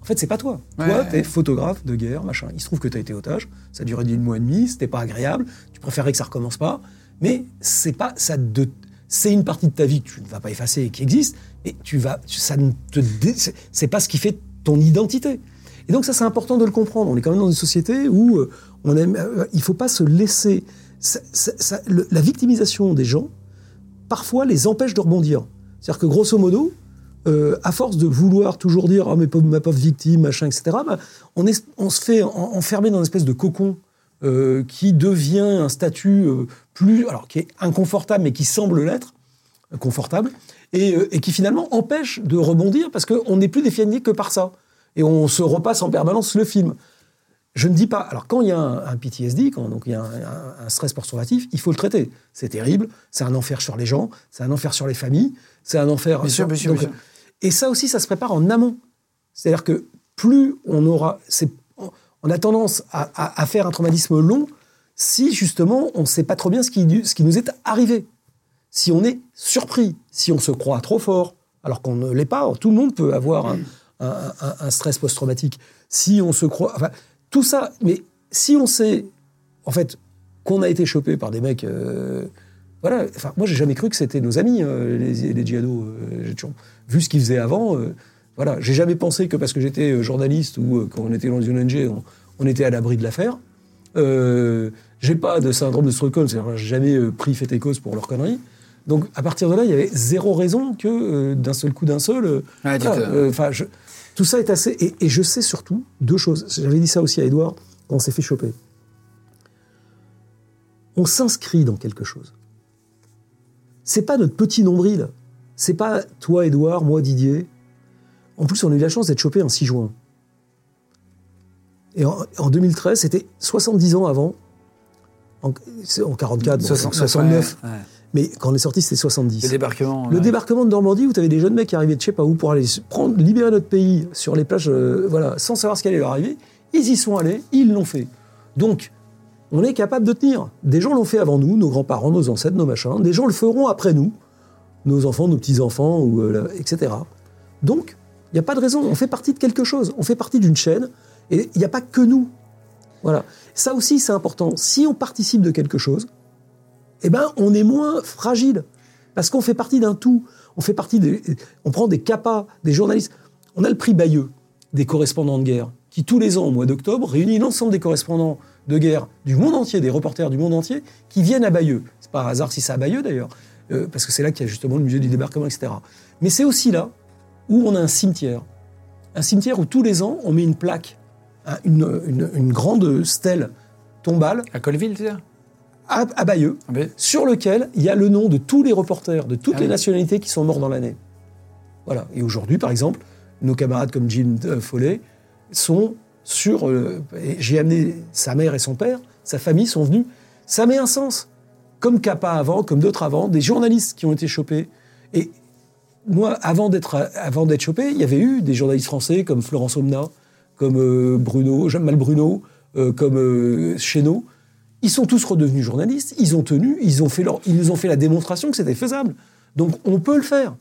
En fait, c'est pas toi. Ouais, toi, t'es photographe de guerre, machin. Il se trouve que t'as été otage, ça a duré 10 mois et demi, c'était pas agréable, tu préférais que ça recommence pas, mais c'est pas ça de c'est une partie de ta vie que tu ne vas pas effacer et qui existe, et tu vas ça ne te c'est- pas ce qui fait ton identité. Et donc ça c'est important de le comprendre. On est quand même dans une société où euh, on aime, il faut pas se laisser ça- ça- ça- le- la victimisation des gens parfois les empêche de rebondir. C'est-à-dire que grosso modo, euh, à force de vouloir toujours dire oh, mais ma pauvre victime, machin, etc., bah, on, se fait en- enfermer dans une espèce de cocon euh, qui devient un statut euh, plus, alors qui est inconfortable, mais qui semble l'être, confortable, et, et qui finalement empêche de rebondir parce qu'on n'est plus défini que par ça. Et on se repasse en permanence le film. Je ne dis pas. Alors, quand il y a un, un PTSD, quand donc il y a un, un- un stress post-traumatif, il faut le traiter. C'est terrible, c'est un enfer sur les gens, c'est un enfer sur les familles, c'est un enfer. Bien sûr, bien sûr, donc, bien sûr. Et ça aussi, ça se prépare en amont. C'est-à-dire que plus on aura. c'est- on- On a tendance à, à- à faire un traumatisme long si justement on ne sait pas trop bien ce qui, ce qui nous est arrivé. Si on est surpris, si on se croit trop fort, alors qu'on ne l'est pas, tout le monde peut avoir un, un- un- un stress post-traumatique. Si on se croit. Enfin, tout ça, mais si on sait, en fait, qu'on a été chopé par des mecs. euh, voilà, enfin, moi, j'ai jamais cru que c'était nos amis, euh, les, les djihadis. euh, j'ai toujours vu ce qu'ils faisaient avant. euh, voilà, j'ai jamais pensé que parce que j'étais euh, journaliste ou euh, quand on était dans une ONG, on, on était à l'abri de l'affaire. Euh, j'ai pas de syndrome de Stockholm, c'est-à-dire j'ai jamais pris fait et cause pour leurs conneries. Donc, à partir de là, il y avait zéro raison que euh, d'un seul coup d'un seul. tu voilà, euh, je- tout ça est assez. Et, et je sais surtout deux choses. J'avais dit ça aussi à Edouard quand on s'est fait choper. On s'inscrit dans quelque chose. C'est pas notre petit nombril. C'est pas toi, Edouard, moi, Didier. En plus, on a eu la chance d'être chopé un 6 juin. Et en, en 2013, c'était 70 ans avant. En, en 44, bon, 60, 69. ouais, ouais. Mais quand on est sorti, c'était 70. Le débarquement. Le ouais. débarquement de Normandie, où tu avais des jeunes mecs qui arrivaient de je sais pas où pour aller prendre, libérer notre pays sur les plages, euh, voilà, sans savoir ce qui allait leur arriver, ils y sont allés, ils l'ont fait. Donc, on est capable de tenir. Des gens l'ont fait avant nous, nos grands-parents, nos ancêtres, nos machins. Des gens le feront après nous, nos enfants, nos petits-enfants, ou, euh, etc. Donc, il n'y a pas de raison. On fait partie de quelque chose. On fait partie d'une chaîne. Et il n'y a pas que nous. Voilà. Ça aussi, c'est important. Si on participe de quelque chose, eh ben, on est moins fragile. Parce qu'on fait partie d'un tout. On fait partie on prend des capas, des journalistes. On a le prix Bayeux, des correspondants de guerre, qui tous les ans, au mois d'octobre, réunit l'ensemble des correspondants de guerre du monde entier, des reporters du monde entier, qui viennent à Bayeux. C'est pas un hasard si c'est à Bayeux d'ailleurs, euh, parce que c'est là qu'il y a justement le musée du débarquement, etc. Mais c'est aussi là où on a un cimetière. Un cimetière où tous les ans, on met une plaque, un- une, grande stèle tombale À Colville, tu sais à, à Bayeux, Ah sur lequel il y a le nom de tous les reporters, de toutes Ah les nationalités qui sont morts dans l'année. Voilà. Et aujourd'hui, par exemple, nos camarades comme Jim euh, Follet sont sur. euh, J'ai amené sa mère et son père, sa famille sont venus. Ça met un sens. Comme Kappa avant, comme d'autres avant, des journalistes qui ont été chopés. Et moi, avant d'être avant d'être chopé, il y avait eu des journalistes français comme Florence Omna, comme euh, Bruno, Jamal Bruno, euh, comme Chénaud. Ils sont tous redevenus journalistes, ils ont tenu, ils, ont fait leur, ils nous ont fait la démonstration que c'était faisable. Donc on peut le faire.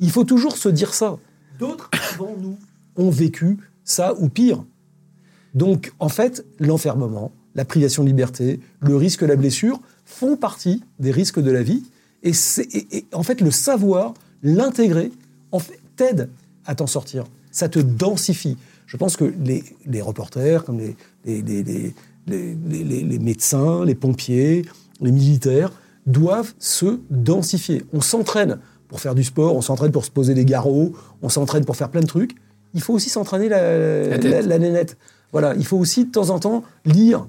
Il faut toujours se dire ça. D'autres avant nous ont vécu ça ou pire. Donc en fait, l'enfermement, la privation de liberté, le risque, la blessure font partie des risques de la vie. Et, et- et en fait, le savoir, l'intégrer, en fait, t'aide à t'en sortir. Ça te densifie. Je pense que les, les reporters, comme les, les, les- les- les- les- les- les médecins, les pompiers, les militaires, doivent se densifier. On s'entraîne pour faire du sport, on s'entraîne pour se poser des garrots, on s'entraîne pour faire plein de trucs. Il faut aussi s'entraîner la, La tête. la- la nénette. Voilà, il faut aussi de temps en temps lire,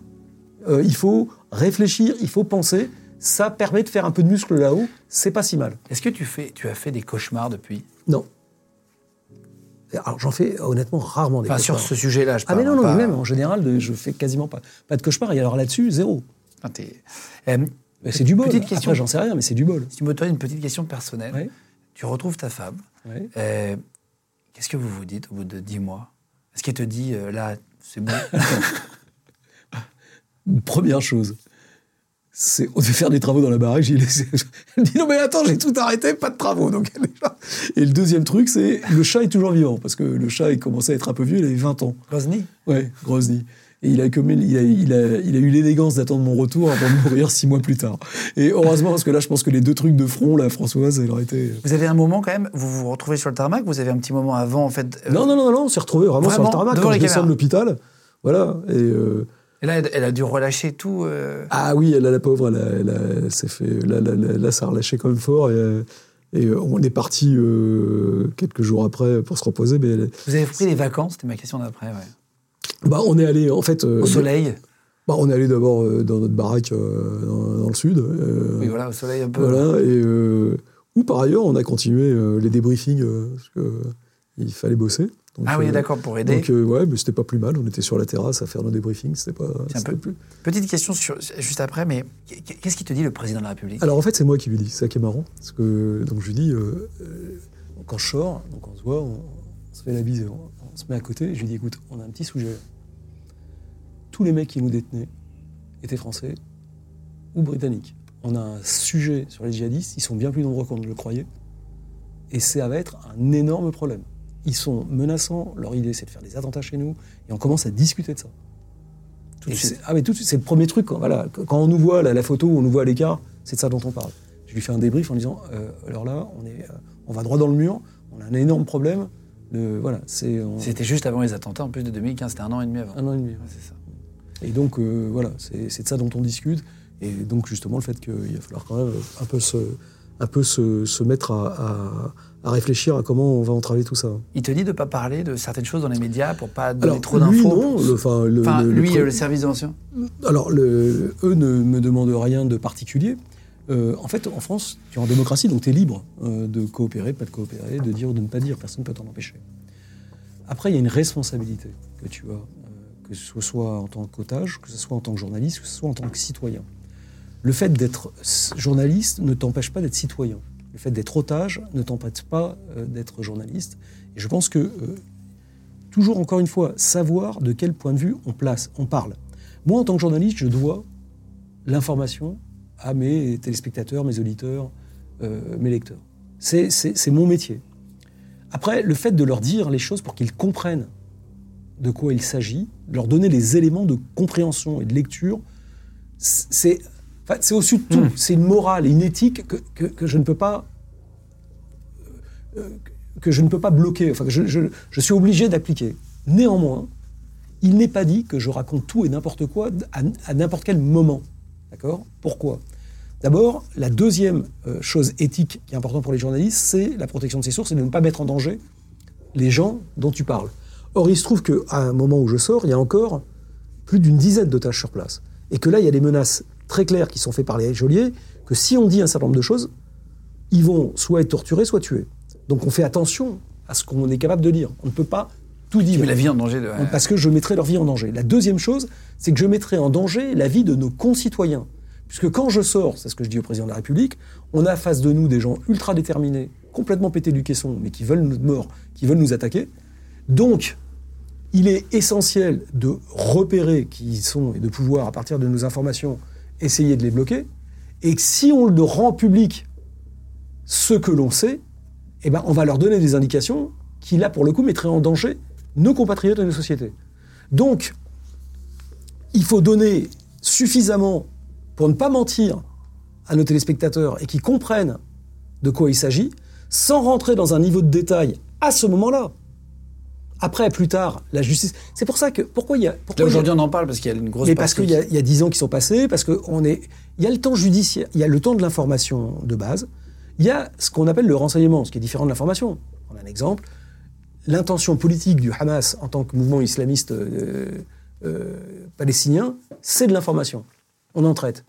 euh, il faut réfléchir, il faut penser. Ça permet de faire un peu de muscle là-haut, c'est pas si mal. Est-ce que tu, fais, tu as fait des cauchemars depuis? Non. Alors j'en fais honnêtement rarement des Pas sur ce sujet-là, je Ah mais parle, non, non, pas- mais même en général, de- je fais quasiment pas, pas de cauchemars. Et alors là-dessus, zéro. Enfin, Euh, c'est du bol. Petite question. J'en sais rien, mais c'est du bol. si tu m'autorises une petite question personnelle, Ouais. tu retrouves ta femme. Ouais. euh, Qu'est-ce que vous vous dites au bout de 10 mois? Est-ce qu'elle te dit, euh, là, c'est bon? Première chose, c'est on devait faire des travaux dans la. Elle me dit non mais attends, j'ai tout arrêté, pas de travaux. Donc. Et le deuxième truc, c'est le chat est toujours vivant parce que le chat il commençait à être un peu vieux, il avait 20 ans. Grozny Ouais, Grozny. Et il a, il, a, il, a, il a eu l'élégance d'attendre mon retour avant de mourir six mois plus tard. Et heureusement, parce que là, je pense que les deux trucs de front, là, Françoise, elle aurait été. Vous avez un moment quand même, vous vous retrouvez sur le tarmac, vous avez un petit moment avant, en fait. euh, Non, non, non, non, on s'est retrouvés vraiment, sur le tarmac quand je descends de l'hôpital. Voilà. Et. euh, Et là, elle, a dû relâcher tout. euh, Ah oui, elle, a la pauvre, elle, a- elle, a- elle fait. Là, là, là, là, ça a relâché quand même fort. Et, euh, et, on est parti euh, quelques jours après pour se reposer. Mais elle- Vous avez pris des vacances, c'était ma question d'après, ouais. bah, on est allé, en fait. euh, Au soleil? Bah, on est allé d'abord dans notre baraque dans, dans le sud. Oui, voilà, au soleil un peu. Voilà. Et, ou par ailleurs, on a continué les débriefings parce que il fallait bosser. Donc, Ah oui, euh, d'accord, pour aider. Donc, euh, ouais, mais c'était pas plus mal. On était sur la terrasse à faire nos débriefings. C'était pas. C'est un peu- plus- Petite question sur, juste après, mais qu'est-ce qui te dit le président de la République? Alors en fait, c'est moi qui lui dis, c'est ça qui est marrant. Parce que, donc je lui dis, quand je sors, donc on se voit, on, on se fait la bise, on, on se met à côté, et je lui dis, écoute, on a un petit sujet. Tous les mecs qui nous détenaient étaient français ou britanniques. On a un sujet sur les djihadistes, ils sont bien plus nombreux qu'on ne le croyait, et ça va être un énorme problème. Ils sont menaçants, leur idée c'est de faire des attentats chez nous, et on commence à discuter de ça. Tout de suite. c'est- Ah mais tout de suite, c'est le premier truc. Quand, voilà, quand on nous voit la, la photo, on nous voit à l'écart, c'est de ça dont on parle. Je lui fais un débrief en disant, euh, alors là, on, est, euh, on va droit dans le mur, on a un énorme problème. Voilà, c'est on- C'était juste avant les attentats, en plus de 2015, c'était un an et demi avant. un an et demi. Ouais, c'est ça. Et donc, euh, voilà, c'est c'est de ça dont on discute. Et donc, justement, le fait qu'il va falloir quand même un peu se, un peu se, se mettre à, à- à réfléchir à comment on va entraver tout ça. Il te dit de pas parler de certaines choses dans les médias pour pas donner Alors, trop lui, d'infos. non. Le, enfin, le- Enfin, le- le lui, service renseignement. Alors, eux ne me demandent rien de particulier. Euh, en fait, en France, tu es en démocratie, donc tu es libre euh, de coopérer, pas de coopérer, de dire ou de ne pas dire. Personne ne peut t'en empêcher. Après, il y a une responsabilité que tu as, euh, que ce soit en tant qu'otage, que ce soit en tant que journaliste, que ce soit en tant que citoyen. Le fait d'être journaliste ne t'empêche pas d'être citoyen. Le fait d'être otage ne t'empêche pas euh, d'être journaliste. Et je pense que, euh, toujours encore une fois, savoir de quel point de vue on place, on parle. Moi, en tant que journaliste, je dois l'information à mes téléspectateurs, mes auditeurs, euh, mes lecteurs. C'est- mon métier. Après, le fait de leur dire les choses pour qu'ils comprennent de quoi il s'agit, leur donner les éléments de compréhension et de lecture, c'est enfin, c'est au-dessus de tout. C'est une morale et une éthique que, que- que je ne peux pas euh, que je ne peux pas bloquer, enfin que je, je- je suis obligé d'appliquer. Néanmoins, il n'est pas dit que je raconte tout et n'importe quoi à, à n'importe quel moment. D'accord? Pourquoi? D'abord, la deuxième euh, chose éthique qui est importante pour les journalistes, c'est la protection de ses sources et de ne pas mettre en danger les gens dont tu parles. Or, il se trouve qu'à un moment où je sors, il y a encore plus d'une dizaine d'otages sur place. Et que là, il y a des menaces très claires qui sont faites par les geôliers, que si on dit un certain nombre de choses, ils vont soit être torturés, soit tués. Donc on fait attention à ce qu'on est capable de dire. On ne peut pas tout dire. Tu mets la vie en danger. De... Parce que je mettrai leur vie en danger. La deuxième chose, c'est que je mettrai en danger la vie de nos concitoyens. Puisque quand je sors, c'est ce que je dis au président de la République, on a face de nous des gens ultra déterminés, complètement pétés du caisson, mais qui veulent notre mort, qui veulent nous attaquer. Donc, il est essentiel de repérer qui ils sont et de pouvoir, à partir de nos informations, essayer de les bloquer. Et si on le rend public, ce que l'on sait, eh ben, on va leur donner des indications qui, là, pour le coup, mettraient en danger nos compatriotes et nos sociétés. Donc, il faut donner suffisamment pour ne pas mentir à nos téléspectateurs et qu'ils comprennent de quoi il s'agit, sans rentrer dans un niveau de détail à ce moment-là. Après, plus tard, la justice. C'est pour ça que. Pourquoi il y a. pourquoi a- aujourd'hui, on en parle parce qu'il y a une grosse mais parce qu'il y, a- il y a dix ans qui sont passés, parce qu'on est, il y a le temps judiciaire, il y a le temps de l'information de base, il y a ce qu'on appelle le renseignement, ce qui est différent de l'information. On a un exemple. L'intention politique du Hamas en tant que mouvement islamiste euh, euh, palestinien, c'est de l'information. On en traite.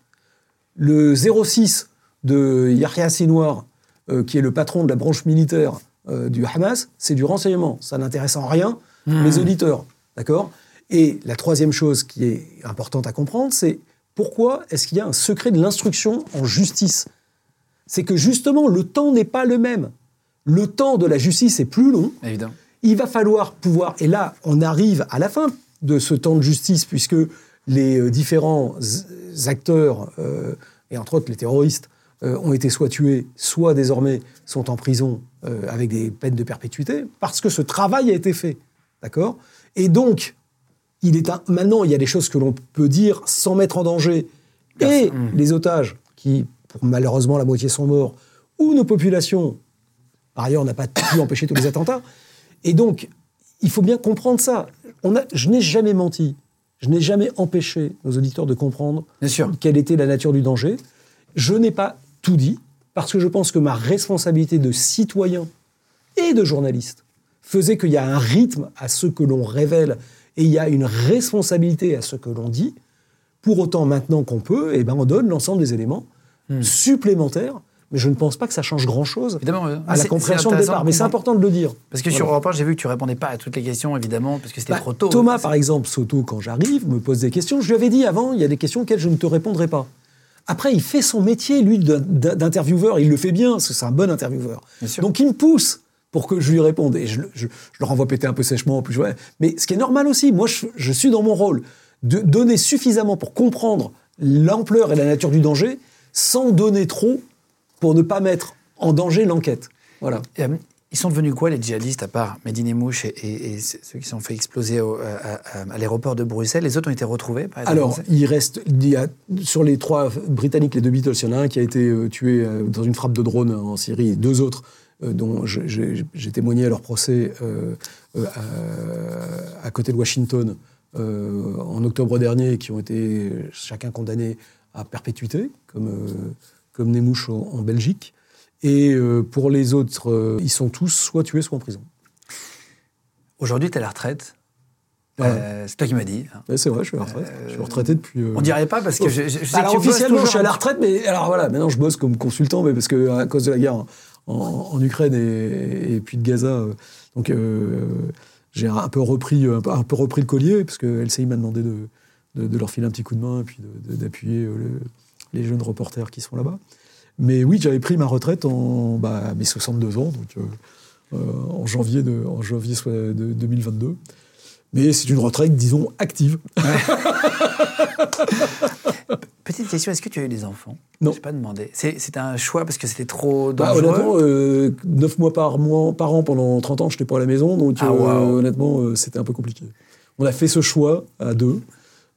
Le 06 de Yahya Sinwar, euh, qui est le patron de la branche militaire du Hamas, c'est du renseignement. Ça n'intéresse en rien les auditeurs. D'accord? Et la troisième chose qui est importante à comprendre, c'est pourquoi est-ce qu'il y a un secret de l'instruction en justice? C'est que justement, le temps n'est pas le même. Le temps de la justice est plus long. Évidemment. Il va falloir pouvoir, et là, on arrive à la fin de ce temps de justice, puisque les euh, différents acteurs, euh, et entre autres les terroristes, euh, ont été soit tués, soit désormais sont en prison euh, avec des peines de perpétuité, parce que ce travail a été fait. D'accord? Et donc, il est un- maintenant, il y a des choses que l'on peut dire sans mettre en danger et les otages, qui, pour malheureusement, la moitié sont morts, ou nos populations par ailleurs, on n'a pas pu empêcher tous les attentats. Et donc, il faut bien comprendre ça. On a, je n'ai jamais menti. Je n'ai jamais empêché nos auditeurs de comprendre Bien sûr. quelle était la nature du danger. Je n'ai pas tout dit, parce que je pense que ma responsabilité de citoyen et de journaliste faisait qu'il y a un rythme à ce que l'on révèle et il y a une responsabilité à ce que l'on dit. Pour autant, maintenant qu'on peut, eh ben, on donne l'ensemble des éléments supplémentaires. Mais je ne pense pas que ça change grand-chose ouais. à la compréhension de départ. Mais c'est important de le dire. Parce que sur. Europe 1, j'ai vu que tu répondais pas à toutes les questions, évidemment, parce que c'était Bah, trop tôt. Thomas, par exemple, Soto, quand j'arrive, me pose des questions. Je lui avais dit avant, il y a des questions auxquelles je ne te répondrai pas. Après, il fait son métier, lui, d'intervieweur. Il le fait bien, parce que c'est un bon intervieweur. Donc, il me pousse pour que je lui réponde. Et je, le- je- je le renvoie péter un peu sèchement. en Plus, ouais. Mais ce qui est normal aussi, moi, je, je suis dans mon rôle de donner suffisamment pour comprendre l'ampleur et la nature du danger, sans donner trop pour ne pas mettre en danger l'enquête. Voilà. Euh, Ils sont devenus quoi les djihadistes, à part Medine et Mouche et, et- et ceux qui se sont fait exploser au- à, à- à l'aéroport de Bruxelles? Les autres ont été retrouvés par Alors, il reste, il y a, sur les trois Britanniques, les deux Beatles, il y en a un qui a été euh, tué euh, dans une frappe de drone en Syrie, et deux autres euh, dont j'ai témoigné à leur procès euh, euh, à, à côté de Washington euh, en octobre dernier, qui ont été chacun condamnés à perpétuité, comme, euh, comme Nemouche en, en Belgique. Et euh, pour les autres, euh, ils sont tous soit tués, soit en prison. Aujourd'hui, tu à la retraite. Ouais. Euh, c'est toi qui m'as dit. hein. Ouais, c'est vrai, je suis à la retraite. Je suis retraité depuis. euh, On dirait pas parce que je, je- je sais alors que tu bosses officiellement, toujours je suis à la retraite, mais alors voilà, maintenant je bosse comme consultant, mais parce que à cause de la guerre en, en- en Ukraine et, et puis de Gaza, donc j'ai un peu repris, un peu, un peu repris le collier parce que LCI m'a demandé de, de, de leur filer un petit coup de main et puis d'appuyer le- les jeunes reporters qui sont là-bas. Mais oui, j'avais pris ma retraite en bah, à mes 62 ans, donc euh, euh, en janvier de, en janvier soit de 2022. Mais c'est une retraite, disons, active. Petite question, est-ce que tu as eu des enfants? Non. Je n'ai pas demandé. C'est un choix parce que c'était trop Bah, dangereux honnêtement, euh, 9 mois par, mois par an pendant 30 ans, je n'étais pas à la maison, donc Ah, euh, honnêtement, euh, c'était un peu compliqué. On a fait ce choix à deux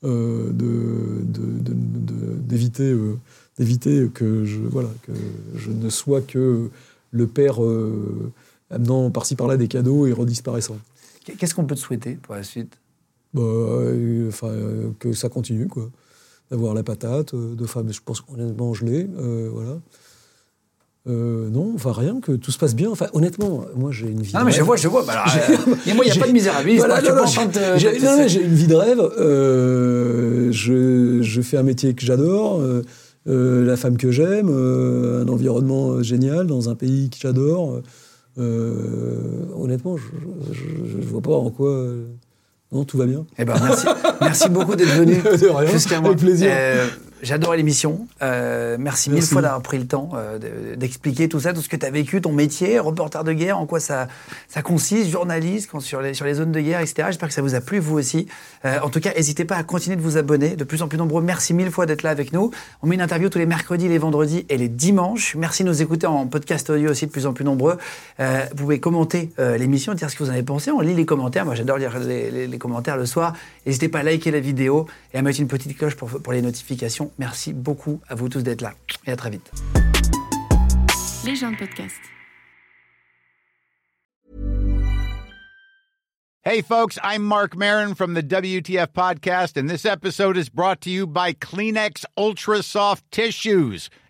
de- de- de- de- d'éviter que je voilà que je ne sois que le père euh, amenant par-ci par-là des cadeaux et redisparaissant. Qu'est-ce qu'on peut te souhaiter pour la suite? Bah, euh, enfin, euh, que ça continue, quoi. D'avoir la patate, de femmes, je pense qu'honnêtement, je l'ai, voilà. Euh, non, enfin rien, que tout se passe bien. Enfin, honnêtement, moi j'ai une vie. Non, de mais je rêve. vois, je vois. Bah, alors, et moi, il n'y a pas de misérabilisme. Voilà, non, non, j'ai- une vie de rêve. euh, je, je fais un métier que j'adore, euh, la femme que j'aime, euh, un environnement génial dans un pays que j'adore. Euh, honnêtement, je ne vois pas en quoi. euh, non, tout va bien. Eh ben, merci, merci beaucoup d'être venu De rien, jusqu'à moi. avec plaisir. J'adore l'émission. Euh, merci, mille fois d'avoir pris le temps euh, de- d'expliquer tout ça, tout ce que tu as vécu, ton métier, reporter de guerre, en quoi ça, ça consiste, journaliste quand, sur, les, sur les zones de guerre, etc. J'espère que ça vous a plu, vous aussi. Euh, en tout cas, n'hésitez pas à continuer de vous abonner, de plus en plus nombreux. Merci mille fois d'être là avec nous. On met une interview tous les mercredis, les vendredis et les dimanches. Merci de nous écouter en podcast audio aussi, de plus en plus nombreux. Euh, vous pouvez commenter euh, l'émission, dire ce que vous en avez pensé. On lit les commentaires. Moi, j'adore lire les, les- les commentaires le soir. N'hésitez pas à liker la vidéo et à mettre une petite cloche pour, pour les notifications. Merci beaucoup à vous tous d'être là. Et à très vite. Les gens de podcast. Hey, folks, I'm Mark Marin from the WTF Podcast, and this episode is brought to you by Kleenex Ultra Soft Tissues,